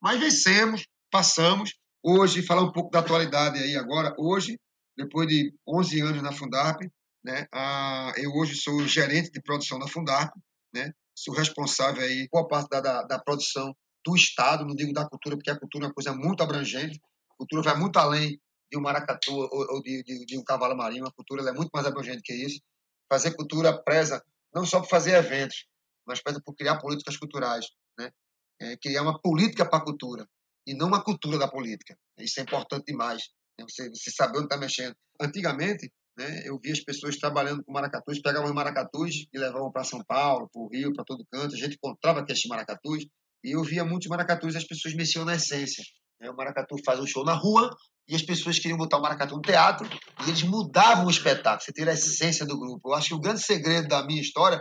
Mas vencemos, passamos. Hoje, falar um pouco da atualidade aí agora. Hoje, depois de 11 anos na Fundarp, né, a, eu hoje sou gerente de produção da Fundarp, né, sou responsável aí por parte da, da, da, produção do Estado, não digo da cultura, porque a cultura é uma coisa muito abrangente, a cultura vai muito além de um maracatu ou, ou de, de, de, um cavalo marinho, a cultura é muito mais abrangente que isso. Fazer cultura preza não só por fazer eventos, mas preza por criar políticas culturais, né? É, criar uma política para a cultura e não uma cultura da política. Isso é importante demais. Né? Você, você saber onde está mexendo. Antigamente, né, eu via as pessoas trabalhando com maracatus, pegavam maracatus e levavam para São Paulo, para o Rio, para todo canto. A gente encontrava aqueles maracatus e eu via muitos maracatus e as pessoas mexiam na essência. Né? O maracatu faz um show na rua e as pessoas queriam botar o maracatu no teatro e eles mudavam o espetáculo, você tira a essência do grupo. Eu acho que o grande segredo da minha história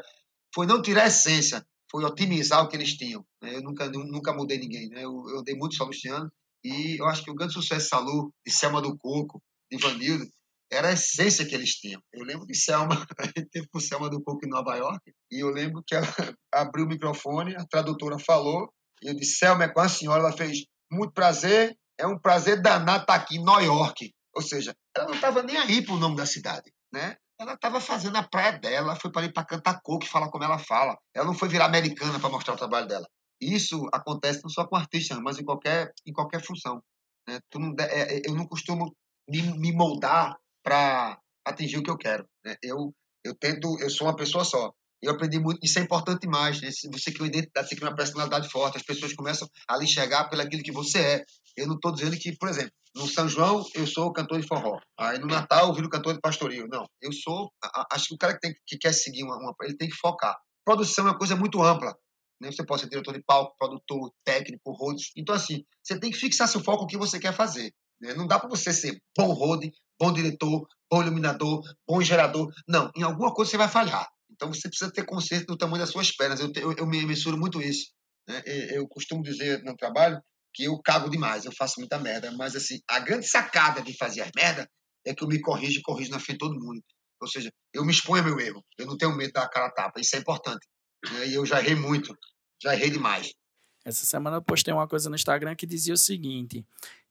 foi não tirar a essência, foi otimizar o que eles tinham. Né? Eu nunca, nunca mudei ninguém. Né? Eu, eu dei muito só Luciano e eu acho que o grande sucesso de Salu, de Selma do Coco, de Vanildo, era a essência que eles tinham. Eu lembro de Selma, <laughs> a gente teve com Selma do Coco em Nova York, e eu lembro que ela <laughs> abriu o microfone, a tradutora falou, e eu disse, Selma, é com a senhora, ela fez, muito prazer, é um prazer danado estar aqui em Nova York. Ou seja, ela não estava nem aí para o nome da cidade, né? Ela estava fazendo a praia dela, foi para ir para cantar coco e falar como ela fala. Ela não foi virar americana para mostrar o trabalho dela. Isso acontece não só com artista, mas em qualquer, em qualquer função. Né? Não, é, é, eu não costumo me, me moldar para atingir o que eu quero. Né? Eu, eu tento, eu sou uma pessoa só. Eu aprendi muito, isso é importante demais. Né? Você cria uma identidade, você cria uma personalidade forte, as pessoas começam a lhe enxergar pelo aquilo que você é. Eu não estou dizendo que, por exemplo, no São João eu sou cantor de forró, aí no Natal eu viro cantor de pastoril. Não, eu sou. Acho que o cara que, tem, que quer seguir uma, uma, ele tem que focar. Produção é uma coisa muito ampla. Né? Você pode ser diretor de palco, produtor, técnico, road. Então, assim, você tem que fixar seu foco no que você quer fazer. Né? Não dá para você ser bom road, bom diretor, bom iluminador, bom gerador. Não, em alguma coisa você vai falhar. Então você precisa ter consciência do tamanho das suas pernas. Eu, eu, eu me mensuro muito isso. Né? Eu costumo dizer no trabalho que eu cago demais, eu faço muita merda. Mas assim, a grande sacada de fazer as merda é que eu me corrijo e corrijo na frente de todo mundo. Ou seja, eu me exponho ao meu erro. Eu não tenho medo da cara tapa. Isso é importante. Né? E eu já errei muito. Já errei demais. Essa semana eu postei uma coisa no Instagram que dizia o seguinte: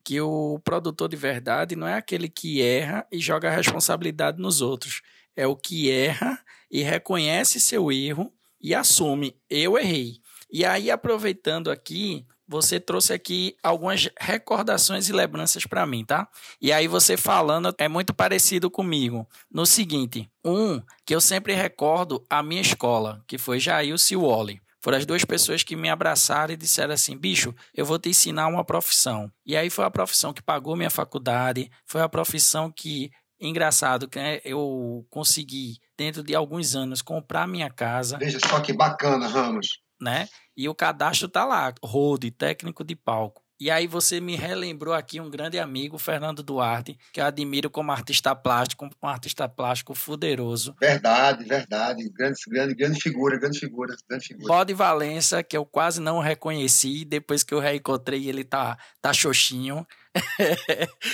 que o produtor de verdade não é aquele que erra e joga a responsabilidade nos outros. É o que erra e reconhece seu erro e assume, eu errei. E aí, aproveitando aqui, você trouxe aqui algumas recordações e lembranças para mim, tá? E aí você falando é muito parecido comigo. No seguinte, um que eu sempre recordo a minha escola, que foi Jair Wally. Foram as duas pessoas que me abraçaram e disseram assim: bicho, eu vou te ensinar uma profissão. E aí foi a profissão que pagou minha faculdade, foi a profissão que engraçado que né, eu consegui dentro de alguns anos comprar minha casa. Veja só que bacana, Ramos. Né? E o cadastro tá lá, road, técnico de palco. E aí você me relembrou aqui um grande amigo, Fernando Duarte, que eu admiro como artista plástico, um artista plástico fuderoso. Verdade, verdade. Grande, grande, grande figura, grande figura, grande figura. Bode Valença, que eu quase não reconheci, depois que eu reencontrei ele tá, tá xoxinho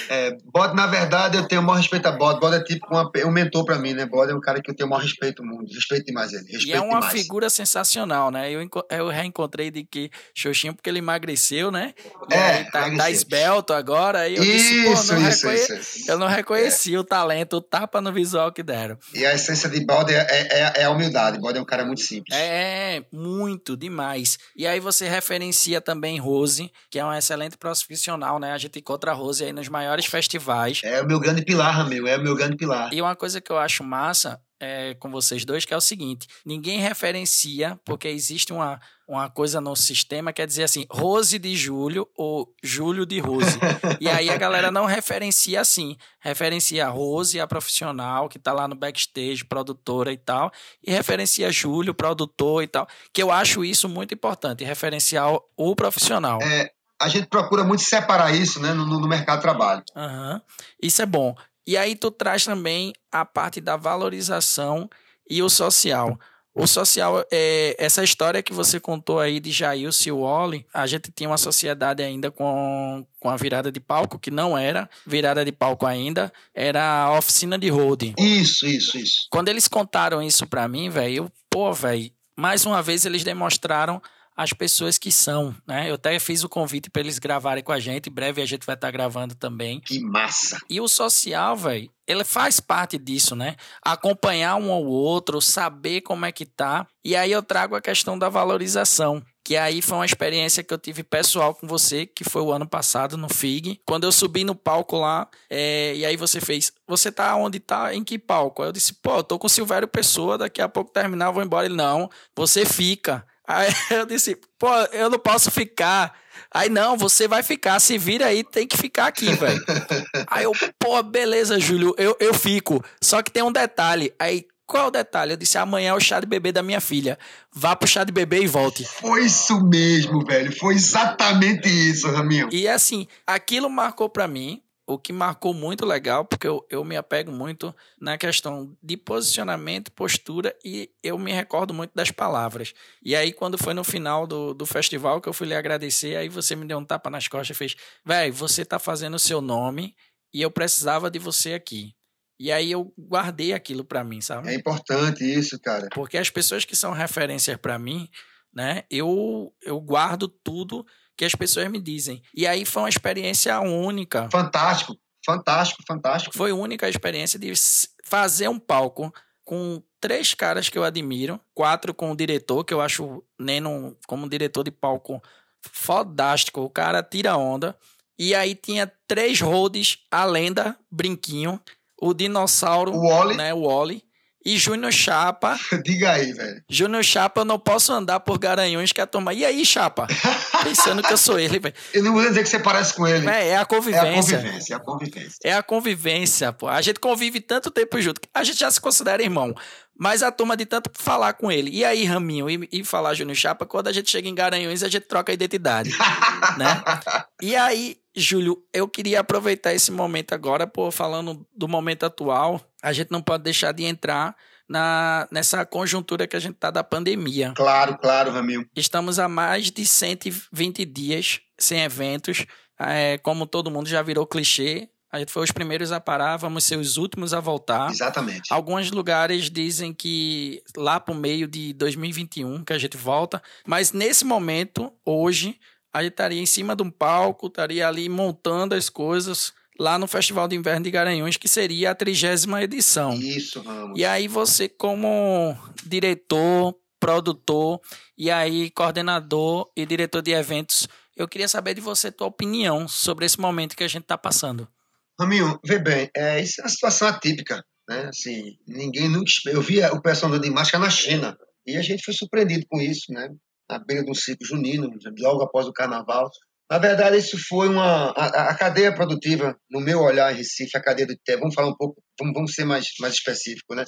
é, Bode, na verdade, eu tenho o maior respeito a Bode. Bode é tipo uma, um mentor para mim, né? Bode é um cara que eu tenho o maior respeito mundo. Respeito demais ele. Respeito e é uma demais. figura sensacional, né? Eu, eu reencontrei de que Xoxinho, porque ele emagreceu, né? E é, tá, tá, esbelto agora. E eu isso, disse, não isso, reconhe... isso, isso, Eu não reconheci é. o talento, o tapa no visual que deram. E a essência de Bode é, é, é a humildade. Bode é um cara muito simples. É, muito, demais. E aí você referencia também Rose, que é uma excelente profissional, né? A gente encontra a Rose aí nos maiores festivais. É o meu grande pilar, meu, é o meu grande pilar. E uma coisa que eu acho massa é, com vocês dois, que é o seguinte: ninguém referencia, porque existe uma, uma coisa no sistema que é dizer assim, Rose de Júlio ou Júlio de Rose. e aí a galera não referencia assim. Referencia a Rose, a profissional, que tá lá no backstage, produtora e tal, e referencia Júlio, produtor e tal. Que eu acho isso muito importante, referenciar o profissional. É, a gente procura muito separar isso né, no, no mercado de trabalho. Uhum. Isso é bom. E aí tu traz também a parte da valorização e o social. O social, é, essa história que você contou aí de Jailson e Wally, a gente tinha uma sociedade ainda com, com a virada de palco, que não era virada de palco ainda, era a oficina de road. Isso, isso, isso. Quando eles contaram isso pra mim, velho, eu, pô, velho, mais uma vez eles demonstraram as pessoas que são, né? Eu até fiz o convite para eles gravarem com a gente, em breve a gente vai estar tá gravando também. Que massa! E o social, velho, ele faz parte disso, né? Acompanhar um ao outro, saber como é que tá. E aí eu trago a questão da valorização. Que aí foi uma experiência que eu tive pessoal com você, que foi o ano passado no FIG. Quando eu subi no palco lá, é, e aí você fez, você tá onde tá? Em que palco? Aí eu disse, pô, eu tô com o Silvério Pessoa, daqui a pouco terminar, eu vou embora. Ele, não, você fica. Aí <laughs> eu disse, pô, eu não posso ficar. Aí, não, você vai ficar, se vira aí, tem que ficar aqui, velho. <laughs> aí eu, pô, beleza, Júlio, eu, eu fico. Só que tem um detalhe. Aí, qual é o detalhe? Eu disse, amanhã é o chá de bebê da minha filha. Vá pro chá de bebê e volte. Foi isso mesmo, velho. Foi exatamente isso, Raminho. E assim, aquilo marcou para mim o que marcou muito legal, porque eu, eu me apego muito na questão de posicionamento, postura, e eu me recordo muito das palavras. E aí, quando foi no final do, do festival que eu fui lhe agradecer, aí você me deu um tapa nas costas e fez: velho, você tá fazendo o seu nome e eu precisava de você aqui. E aí eu guardei aquilo para mim, sabe? É importante isso, cara. Porque as pessoas que são referências para mim, né, eu, eu guardo tudo que as pessoas me dizem. E aí foi uma experiência única. Fantástico, fantástico, fantástico. Foi única a experiência de fazer um palco com três caras que eu admiro, quatro com o diretor, que eu acho Neno como diretor de palco fodástico, o cara tira onda. E aí tinha três roads, a lenda, Brinquinho, o dinossauro, o Wally. né, o Wally, e Júnior Chapa. <laughs> Diga aí, velho. Júnior Chapa, eu não posso andar por Garanhões que a turma. E aí, Chapa? Pensando que eu sou ele, velho. Eu não vou dizer que você parece com ele. É, é a convivência. É a convivência, é a convivência. É a convivência, pô. A gente convive tanto tempo junto. A gente já se considera irmão. Mas a turma de tanto falar com ele. E aí, Raminho, e, e falar Júnior Chapa, quando a gente chega em Garanhões, a gente troca a identidade. <laughs> né? E aí, Júlio, eu queria aproveitar esse momento agora, pô, falando do momento atual. A gente não pode deixar de entrar na, nessa conjuntura que a gente está da pandemia. Claro, claro, Ramil. Estamos há mais de 120 dias sem eventos. É, como todo mundo já virou clichê, a gente foi os primeiros a parar, vamos ser os últimos a voltar. Exatamente. Alguns lugares dizem que lá para o meio de 2021 que a gente volta, mas nesse momento, hoje, a gente estaria em cima de um palco, estaria ali montando as coisas lá no Festival de Inverno de Garanhuns, que seria a trigésima edição. Isso, vamos. E aí você, como diretor, produtor e aí coordenador e diretor de eventos, eu queria saber de você tua opinião sobre esse momento que a gente está passando. Raminho, vê bem, é, isso é uma situação atípica, né? Assim, ninguém nunca... Eu vi o pessoal de máscara na China e a gente foi surpreendido com isso, né? Na beira do ciclo junino, logo após o carnaval. Na verdade, isso foi uma... A, a cadeia produtiva, no meu olhar em Recife, a cadeia do... Vamos falar um pouco, vamos, vamos ser mais, mais específico, né?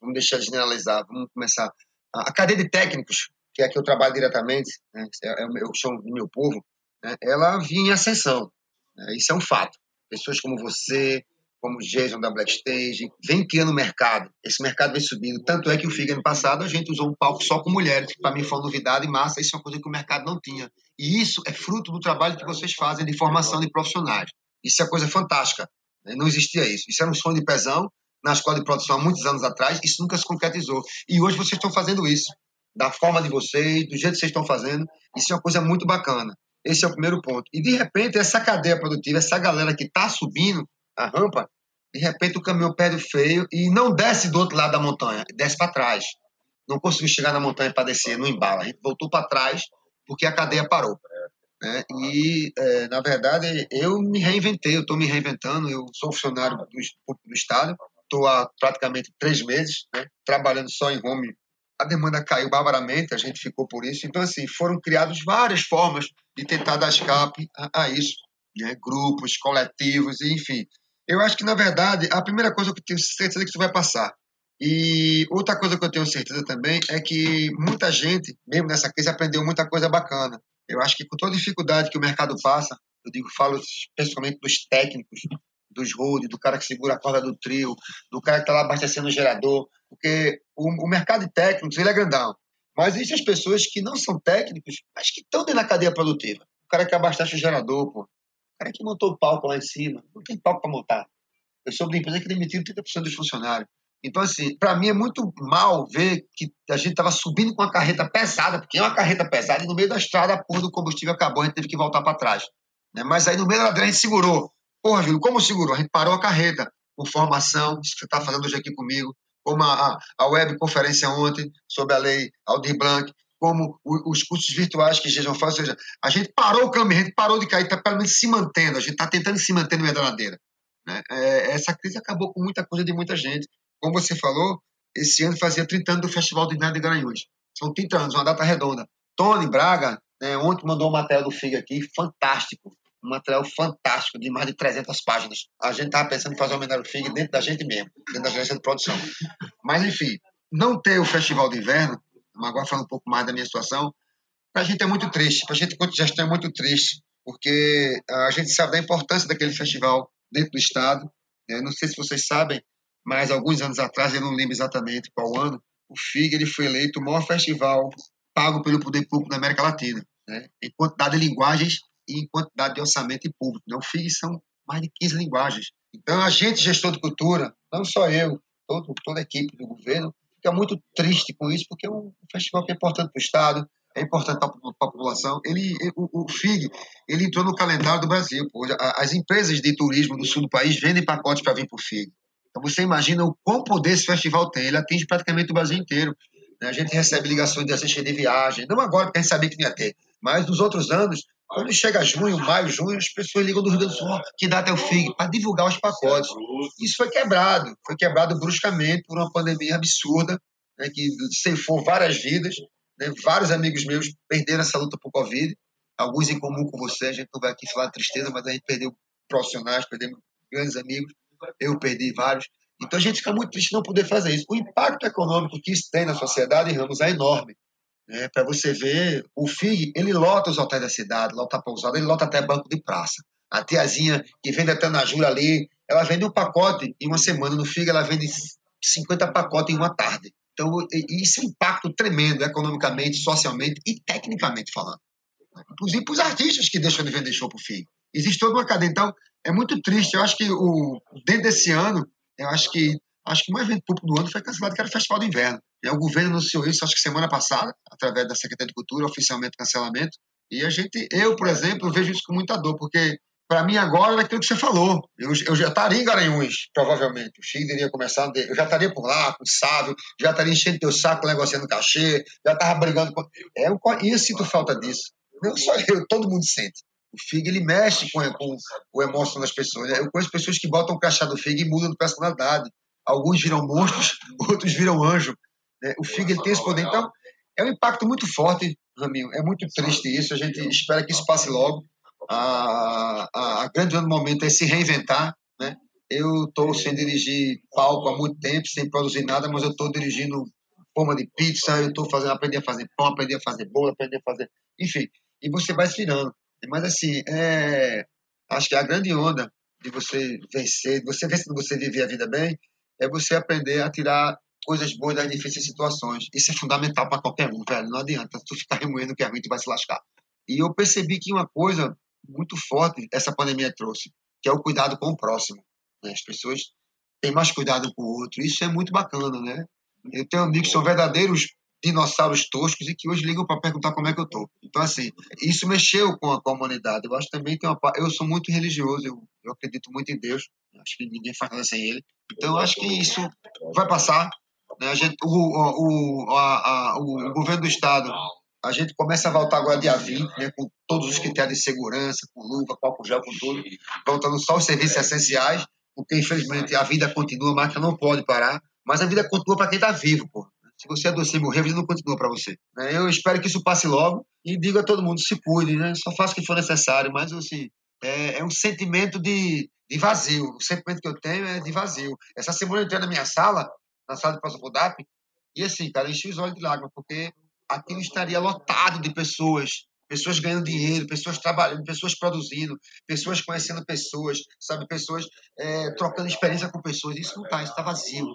Vamos deixar de generalizar, vamos começar. A, a cadeia de técnicos, que é a que eu trabalho diretamente, né? é, é, eu chamo do meu povo, né? ela vinha em ascensão. Né? Isso é um fato pessoas como você, como Jason da Blackstage, vem criando mercado. Esse mercado vem subindo. Tanto é que o FIG ano passado a gente usou um palco só com mulheres, que para mim foi uma novidade e massa. Isso é uma coisa que o mercado não tinha. E isso é fruto do trabalho que vocês fazem de formação de profissionais. Isso é coisa fantástica. Né? Não existia isso. Isso era um sonho de pezão na escola de produção há muitos anos atrás. Isso nunca se concretizou. E hoje vocês estão fazendo isso. Da forma de vocês, do jeito que vocês estão fazendo. Isso é uma coisa muito bacana. Esse é o primeiro ponto. E de repente, essa cadeia produtiva, essa galera que está subindo a rampa, de repente o caminhão perde o freio e não desce do outro lado da montanha, desce para trás. Não conseguiu chegar na montanha para descer, não embala. A gente voltou para trás porque a cadeia parou. Né? E, é, na verdade, eu me reinventei, eu estou me reinventando. Eu sou funcionário do, do Estado, estou há praticamente três meses né, trabalhando só em home a demanda caiu barbaramente, a gente ficou por isso. Então, assim, foram criadas várias formas de tentar dar escape a, a isso, né? grupos, coletivos, enfim. Eu acho que, na verdade, a primeira coisa que eu tenho certeza é que isso vai passar. E outra coisa que eu tenho certeza também é que muita gente, mesmo nessa crise, aprendeu muita coisa bacana. Eu acho que com toda dificuldade que o mercado passa, eu digo, falo especialmente dos técnicos, dos road, do cara que segura a corda do trio, do cara que está lá abastecendo o gerador, Porque o, o mercado de técnicos ele é grandão. Mas existem as pessoas que não são técnicos, mas que estão dentro da cadeia produtiva. O cara que abastece o gerador, pô. O cara que montou o palco lá em cima. Não tem palco para montar. Eu soube de empresa que demitiram 30% dos funcionários. Então, assim, para mim é muito mal ver que a gente estava subindo com uma carreta pesada, porque é uma carreta pesada, e no meio da estrada a porra do combustível acabou, a gente teve que voltar para trás. Né? Mas aí no meio da ladeira a gente segurou. Porra, Júlio, como segurou? A gente parou a carreta com formação, isso que você está fazendo hoje aqui comigo, como a, a web conferência ontem sobre a lei Aldir Blanc, como os cursos virtuais que Jesus faz, ou seja, a gente parou o caminho, a gente parou de cair, está pelo menos se mantendo, a gente está tentando se manter no meio da ladeira. Né? É, essa crise acabou com muita coisa de muita gente. Como você falou, esse ano fazia 30 anos do Festival do Inverno de Garanhuns. São 30 anos, uma data redonda. Tony Braga, né, ontem mandou um material do FIG aqui, fantástico. Um material fantástico, de mais de 300 páginas. A gente estava pensando em fazer homenagem ao FIG dentro da gente mesmo, dentro da agência de produção. Mas, enfim, não ter o Festival de Inverno, agora falando um pouco mais da minha situação, para a gente é muito triste, para a gente, enquanto gestão, é muito triste, porque a gente sabe da importância daquele festival dentro do Estado. Né? Não sei se vocês sabem, mas alguns anos atrás, eu não lembro exatamente qual ano, o FIG ele foi eleito o maior festival pago pelo poder público na América Latina, né? em quantidade de linguagens e em quantidade de orçamento público. Né? O FIG são mais de 15 linguagens. Então, a gente, gestor de cultura, não só eu, todo, toda a equipe do governo, fica muito triste com isso, porque é um festival que é importante para o Estado, é importante para a população. Ele, o, o, FIG ele entrou no calendário do Brasil. Pô. As empresas de turismo do sul do país vendem pacotes para vir para o FIG. Então você imagina o quão poder esse festival tem. Ele atinge praticamente o Brasil inteiro. Né? A gente recebe ligações de assistência de viagem, não agora, porque a gente sabia que ia ter, mas nos outros anos, quando chega junho, maio, junho, as pessoas ligam do Rio Grande do Sul, que dá até o FIG, para divulgar os pacotes. Isso foi quebrado, foi quebrado bruscamente por uma pandemia absurda, né, que ceifou várias vidas. Né? Vários amigos meus perderam essa luta por Covid, alguns em comum com você. A gente não vai aqui falar de tristeza, mas a gente perdeu profissionais, perdemos grandes amigos eu perdi vários. Então a gente fica muito triste não poder fazer isso. O impacto econômico que isso tem na sociedade, Ramos, é enorme. Né? Para você ver, o FIG, ele lota os hotéis da cidade, lota a pousada, ele lota até banco de praça. A tiazinha que vende até na Jura ali, ela vende um pacote em uma semana. No FIG, ela vende 50 pacotes em uma tarde. Então, isso é um impacto tremendo economicamente, socialmente e tecnicamente falando. Inclusive para os artistas que deixam de vender show para o FIG. Existe toda uma cadeia. Então, é muito triste. Eu acho que o, dentro desse ano, eu acho que acho que o evento público do ano foi cancelado, que era o Festival do Inverno. E o governo anunciou isso, acho que semana passada, através da Secretaria de Cultura, oficialmente cancelamento. E a gente, eu, por exemplo, vejo isso com muita dor, porque para mim agora é aquilo que você falou. Eu, eu já estaria em Garanhuns, provavelmente. O Chile iria começar, eu já estaria por lá, com o Sávio, já estaria enchendo teu saco, negociando cachê, já estava brigando com. É, eu, eu sinto falta disso. Não só eu, todo mundo sente. O FIG ele mexe com, com o emocional das pessoas. Né? Eu conheço pessoas que botam o crachá do FIG e mudam de personalidade. Alguns viram monstros, <laughs> outros viram anjo. Né? O FIG ele tem esse poder. Então, é um impacto muito forte, Raminho. É muito triste isso. A gente espera que isso passe logo. A, a, a grande momento é se reinventar. Né? Eu estou sem dirigir palco há muito tempo, sem produzir nada, mas eu estou dirigindo forma de pizza, eu estou fazendo, aprendi a fazer pão, aprendi a fazer bolo, aprendi a fazer. Enfim, e você vai se virando. Mas, assim, é, acho que a grande onda de você vencer, de você vencer, de você viver a vida bem, é você aprender a tirar coisas boas das difíceis situações. Isso é fundamental para qualquer um, velho. Não adianta tu ficar remoendo que a gente vai se lascar. E eu percebi que uma coisa muito forte essa pandemia trouxe, que é o cuidado com o próximo. Né? As pessoas têm mais cuidado com o outro. Isso é muito bacana, né? Eu tenho amigos que são verdadeiros dinossauros toscos e que hoje ligam para perguntar como é que eu tô. Então, assim, isso mexeu com a comunidade. Eu acho também que uma, eu sou muito religioso, eu, eu acredito muito em Deus. Acho que ninguém faz nada sem ele. Então, eu acho que isso vai passar. Né? A gente, o, o, a, a, o, governo do Estado, a gente começa a voltar agora dia 20, né, com todos os critérios de segurança, com luva, copo gel, com tudo, voltando só os serviços essenciais, porque infelizmente a vida continua, a máquina não pode parar, mas a vida continua para quem está vivo, pô. Se você adoecer e morrer, a vida não continua para você. Né? Eu espero que isso passe logo e digo a todo mundo, se cuide, né? Só faça o que for necessário, mas assim, é, é um sentimento de, de vazio. O sentimento que eu tenho é de vazio. Essa semana eu entrei na minha sala, na sala de Pasopodap, e assim, cara, enchi os olhos de lágrimas, porque aquilo estaria lotado de pessoas, pessoas ganhando dinheiro, pessoas trabalhando, pessoas produzindo, pessoas conhecendo pessoas, sabe, pessoas é, trocando experiência com pessoas. Isso não está, isso está vazio.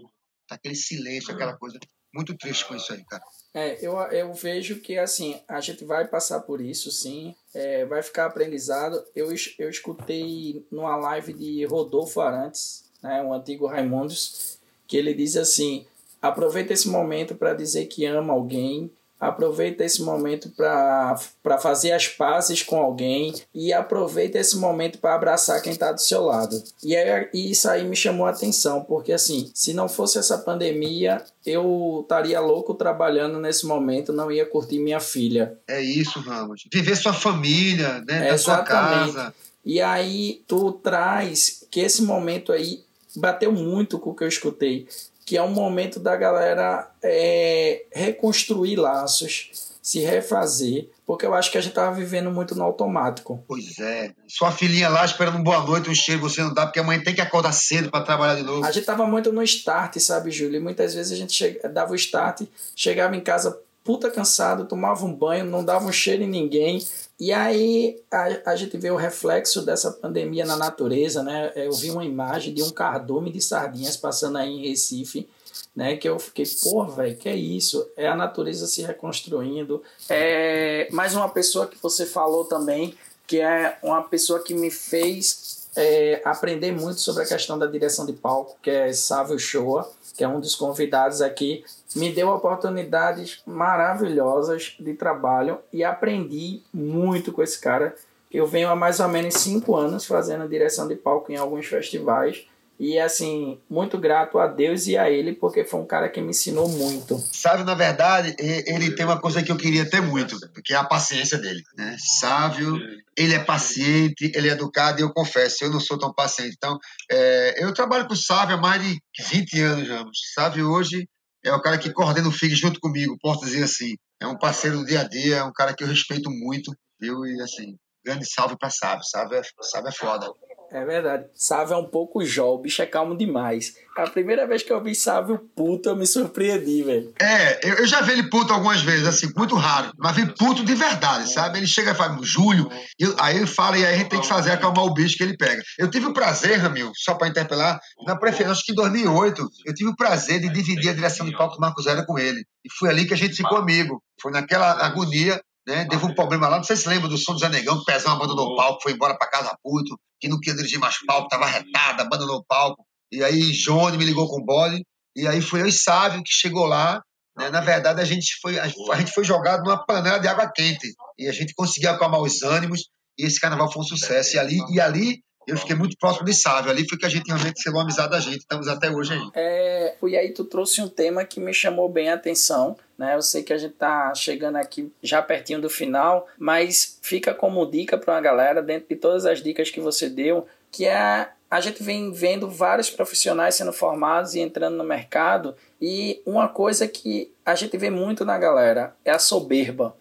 Tá aquele silêncio, aquela coisa. Muito triste com isso aí, cara. É, eu, eu vejo que assim, a gente vai passar por isso, sim. É, vai ficar aprendizado. Eu, eu escutei numa live de Rodolfo Arantes, né, um antigo Raimundos, que ele diz assim: aproveita esse momento para dizer que ama alguém, aproveita esse momento para fazer as pazes com alguém e aproveita esse momento para abraçar quem está do seu lado. E, aí, isso aí me chamou a atenção, porque assim, se não fosse essa pandemia, eu estaria louco trabalhando nesse momento, não ia curtir minha filha. É isso, Ramos. Viver sua família, né, da sua casa. E aí tu traz que esse momento aí bateu muito com o que eu escutei que é um momento da galera é, reconstruir laços, se refazer, porque eu acho que a gente estava vivendo muito no automático. Pois é. Sua filhinha lá esperando boa noite, um cheiro, você não dá, porque a mãe tem que acordar cedo para trabalhar de novo. A gente estava muito no start, sabe, Júlio? E muitas vezes a gente chega, dava o start, chegava em casa puta cansado, tomava um banho, não dava um cheiro em ninguém. E aí a, a gente vê o reflexo dessa pandemia na natureza, né? Eu vi uma imagem de um cardume de sardinhas passando aí em Recife, né? Que eu fiquei, pô, velho, que é isso? É a natureza se reconstruindo. É mais uma pessoa que você falou também, que é uma pessoa que me fez é, aprender muito sobre a questão da direção de palco, que é Sávio Shoa que é um dos convidados aqui, me deu oportunidades maravilhosas de trabalho e aprendi muito com esse cara. Eu venho há mais ou menos cinco anos fazendo direção de palco em alguns festivais e assim, muito grato a Deus e a ele, porque foi um cara que me ensinou muito. Sávio, na verdade, ele tem uma coisa que eu queria ter muito, que é a paciência dele. Né? Sávio, ele é paciente, ele é educado, e eu confesso, eu não sou tão paciente. Então, é, eu trabalho com o Sávio há mais de 20 anos, vamos. Sávio hoje é o cara que coordena o FIG junto comigo, posso dizer assim. É um parceiro do dia a dia, é um cara que eu respeito muito, viu? E assim, grande salve para Sávio. Sávio é, Sávio é foda. É verdade. Sávio é um pouco Jó, o bicho é calmo demais. A primeira vez que eu vi Sávio puto, eu me surpreendi, velho. É, eu, eu, já vi ele puto algumas vezes, assim, muito raro. Mas vi puto de verdade, sabe? Ele chega e fala, Júlio, eu, aí ele fala, e aí a gente tem que fazer acalmar o bicho que ele pega. Eu tive o prazer, Ramil, só para interpelar, na preferência, acho que em 2008, eu tive o prazer de dividir a direção de palco do Marcos Zero com ele. E foi ali que a gente ficou amigo. Foi naquela agonia né? Teve um problema lá, não sei se lembra do som do Zé Negão, que o Pezão abandonou o palco, foi embora para casa puto, que não queria dirigir mais palco, tava retada, abandonou o palco. E aí Johnny me ligou com o bode, e aí foi eu e Sávio que chegou lá. Né? Na verdade, a gente, foi, a gente foi jogado numa panela de água quente, e a gente conseguiu acalmar os ânimos, e esse carnaval foi um sucesso. E ali, e ali eu fiquei muito próximo de Sávio. Ali foi que a gente realmente selou a amizade da gente. Estamos até hoje aí. É, e aí tu trouxe um tema que me chamou bem a atenção. Né? Eu sei que a gente tá chegando aqui já pertinho do final, mas fica como dica para uma galera, dentro de todas as dicas que você deu, que é a gente vem vendo vários profissionais sendo formados e entrando no mercado, e uma coisa que a gente vê muito na galera é a soberba.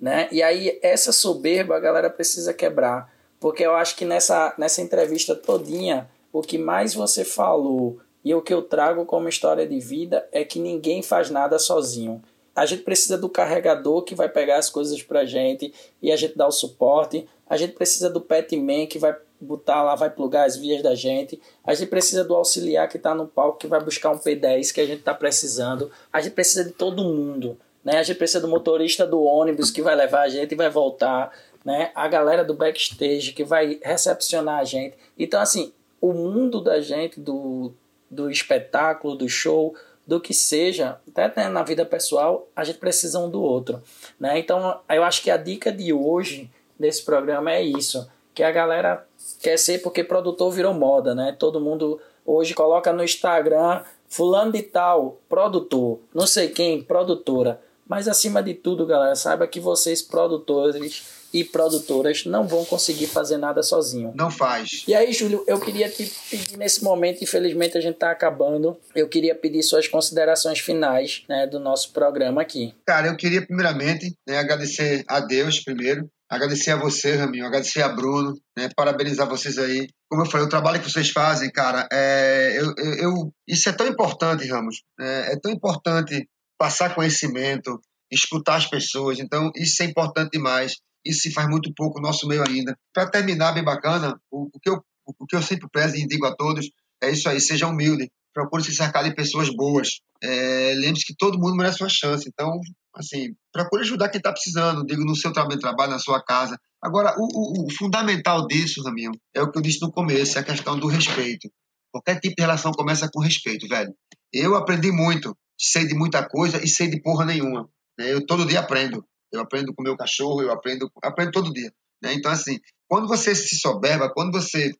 Né? E aí, essa soberba a galera precisa quebrar porque eu acho que nessa, nessa entrevista todinha, o que mais você falou e o que eu trago como história de vida é que ninguém faz nada sozinho. A gente precisa do carregador que vai pegar as coisas pra gente e a gente dá o suporte. A gente precisa do petman que vai botar lá, vai plugar as vias da gente. A gente precisa do auxiliar que está no palco que vai buscar um P10 que a gente está precisando. A gente precisa de todo mundo. Né? A gente precisa do motorista do ônibus que vai levar a gente e vai voltar né? A galera do backstage que vai recepcionar a gente. Então, assim, o mundo da gente, do, do espetáculo, do show, do que seja, até na vida pessoal, a gente precisa um do outro, né? Então, eu acho que a dica de hoje desse programa é isso, que a galera quer ser porque produtor virou moda, né? Todo mundo hoje coloca no Instagram fulano de tal, produtor, não sei quem, produtora. Mas acima de tudo, galera, saiba que vocês produtores e produtoras não vão conseguir fazer nada sozinho. Não faz. E aí, Júlio, eu queria te pedir nesse momento, infelizmente a gente está acabando, eu queria pedir suas considerações finais né, do nosso programa aqui. Cara, eu queria primeiramente né, agradecer a Deus primeiro, agradecer a você, Raminho, agradecer a Bruno, né, parabenizar vocês aí. Como eu falei, o trabalho que vocês fazem, cara, é, eu, eu, isso é tão importante, Ramos, é, é tão importante passar conhecimento, escutar as pessoas, então isso é importante demais. Isso se faz muito pouco no nosso meio ainda. Para terminar, bem bacana, o, o, que eu, o que eu sempre prezo e digo a todos é isso aí, seja humilde. procure se cercar de pessoas boas. É, Lembre-se que todo mundo merece uma chance. Então, assim, procure ajudar quem está precisando, digo, no seu trabalho, trabalho, na sua casa. Agora, o, o, o, fundamental disso, Raminho, é o que eu disse no começo, é a questão do respeito. Qualquer tipo de relação começa com respeito, velho. Eu aprendi muito, sei de muita coisa e sei de porra nenhuma. Né? Eu todo dia aprendo. Eu aprendo com o meu cachorro, eu aprendo, aprendo todo dia. Né? Então, assim, quando você se soberba, quando você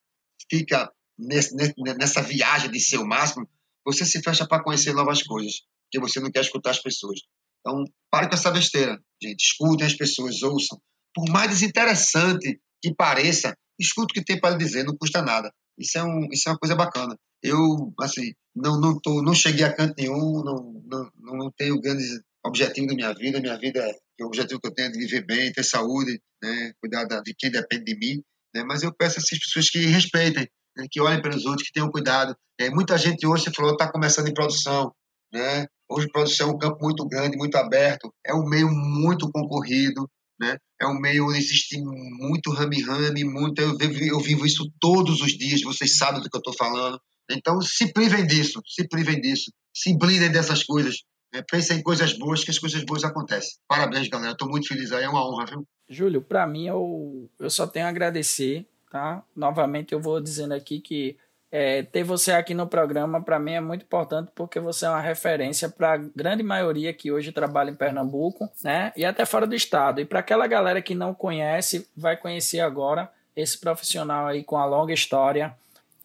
fica nesse, nessa viagem de ser o máximo, você se fecha para conhecer novas coisas, porque você não quer escutar as pessoas. Então, pare com essa besteira, gente. Escutem as pessoas, ouçam. Por mais desinteressante que pareça, escute o que tem para dizer, não custa nada. Isso é, um, isso é uma coisa bacana. Eu, assim, não, não, tô, não cheguei a canto nenhum, não, não, não tenho grandes objetivos da minha vida. Minha vida, o objetivo que eu tenho é de viver bem, ter saúde, né, cuidar da, de quem depende de mim. Né, mas eu peço a essas pessoas que respeitem, né, que olhem pelos outros, que tenham cuidado. É, muita gente hoje, você falou, está começando em produção. Né? Hoje, produção é um campo muito grande, muito aberto, é um meio muito concorrido. Né? É um meio onde existe muito rame-rame, muito. Eu vivo, eu vivo isso todos os dias, vocês sabem do que eu estou falando. Então, se privem disso, se privem disso, se blindem dessas coisas. Né? Pensem em coisas boas, que as coisas boas acontecem. Parabéns, galera. Estou muito feliz aí, é uma honra, viu? Júlio, para mim, eu, eu só tenho a agradecer, tá? Novamente, eu vou dizendo aqui que é, ter você aqui no programa, para mim, é muito importante porque você é uma referência para a grande maioria que hoje trabalha em Pernambuco, né? E até fora do estado. E para aquela galera que não conhece, vai conhecer agora esse profissional aí com a longa história.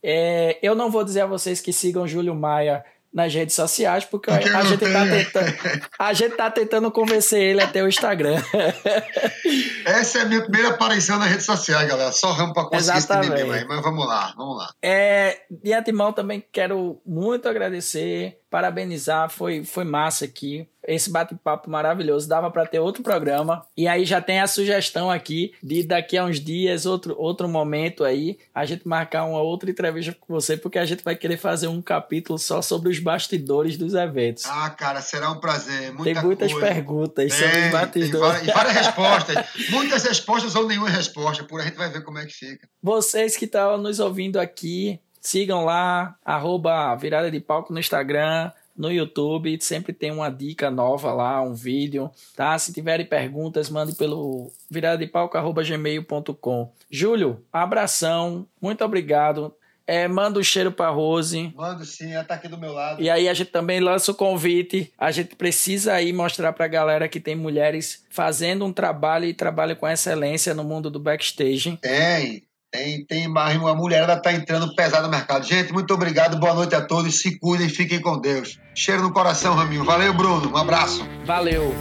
É, eu não vou dizer a vocês que sigam Júlio Maia nas redes sociais, porque, porque a, gente tá tentando, a gente tá tentando convencer ele até o Instagram. <laughs> Essa é a minha primeira aparição nas redes sociais, galera. Só ramo para conseguir Exatamente. esse aí, mas vamos lá, vamos lá. É, de antemão também quero muito agradecer parabenizar, foi, foi massa aqui. Esse bate-papo maravilhoso, dava para ter outro programa. E aí já tem a sugestão aqui de daqui a uns dias, outro, outro momento aí, a gente marcar uma outra entrevista com você, porque a gente vai querer fazer um capítulo só sobre os bastidores dos eventos. Ah, cara, será um prazer. Muita tem muitas coisa. perguntas tem, sobre os bastidores. E várias respostas. <laughs> Muitas respostas ou nenhuma resposta, por a gente vai ver como é que fica. Vocês que estão nos ouvindo aqui, Sigam lá, arroba Virada de Palco no Instagram, no YouTube, sempre tem uma dica nova lá, um vídeo, tá? Se tiverem perguntas, mande pelo viradadepalco.gmail.com. Júlio, abração, muito obrigado. É, manda um cheiro pra Rose. Mando sim, ela tá aqui do meu lado. E aí a gente também lança o convite. A gente precisa aí mostrar pra galera que tem mulheres fazendo um trabalho e trabalham com excelência no mundo do backstage. Tem, tem, tem mais uma mulherada está entrando pesada no mercado. Gente, muito obrigado, boa noite a todos. Se cuidem, fiquem com Deus. Cheiro no coração, Raminho. Valeu, Bruno. Um abraço. Valeu.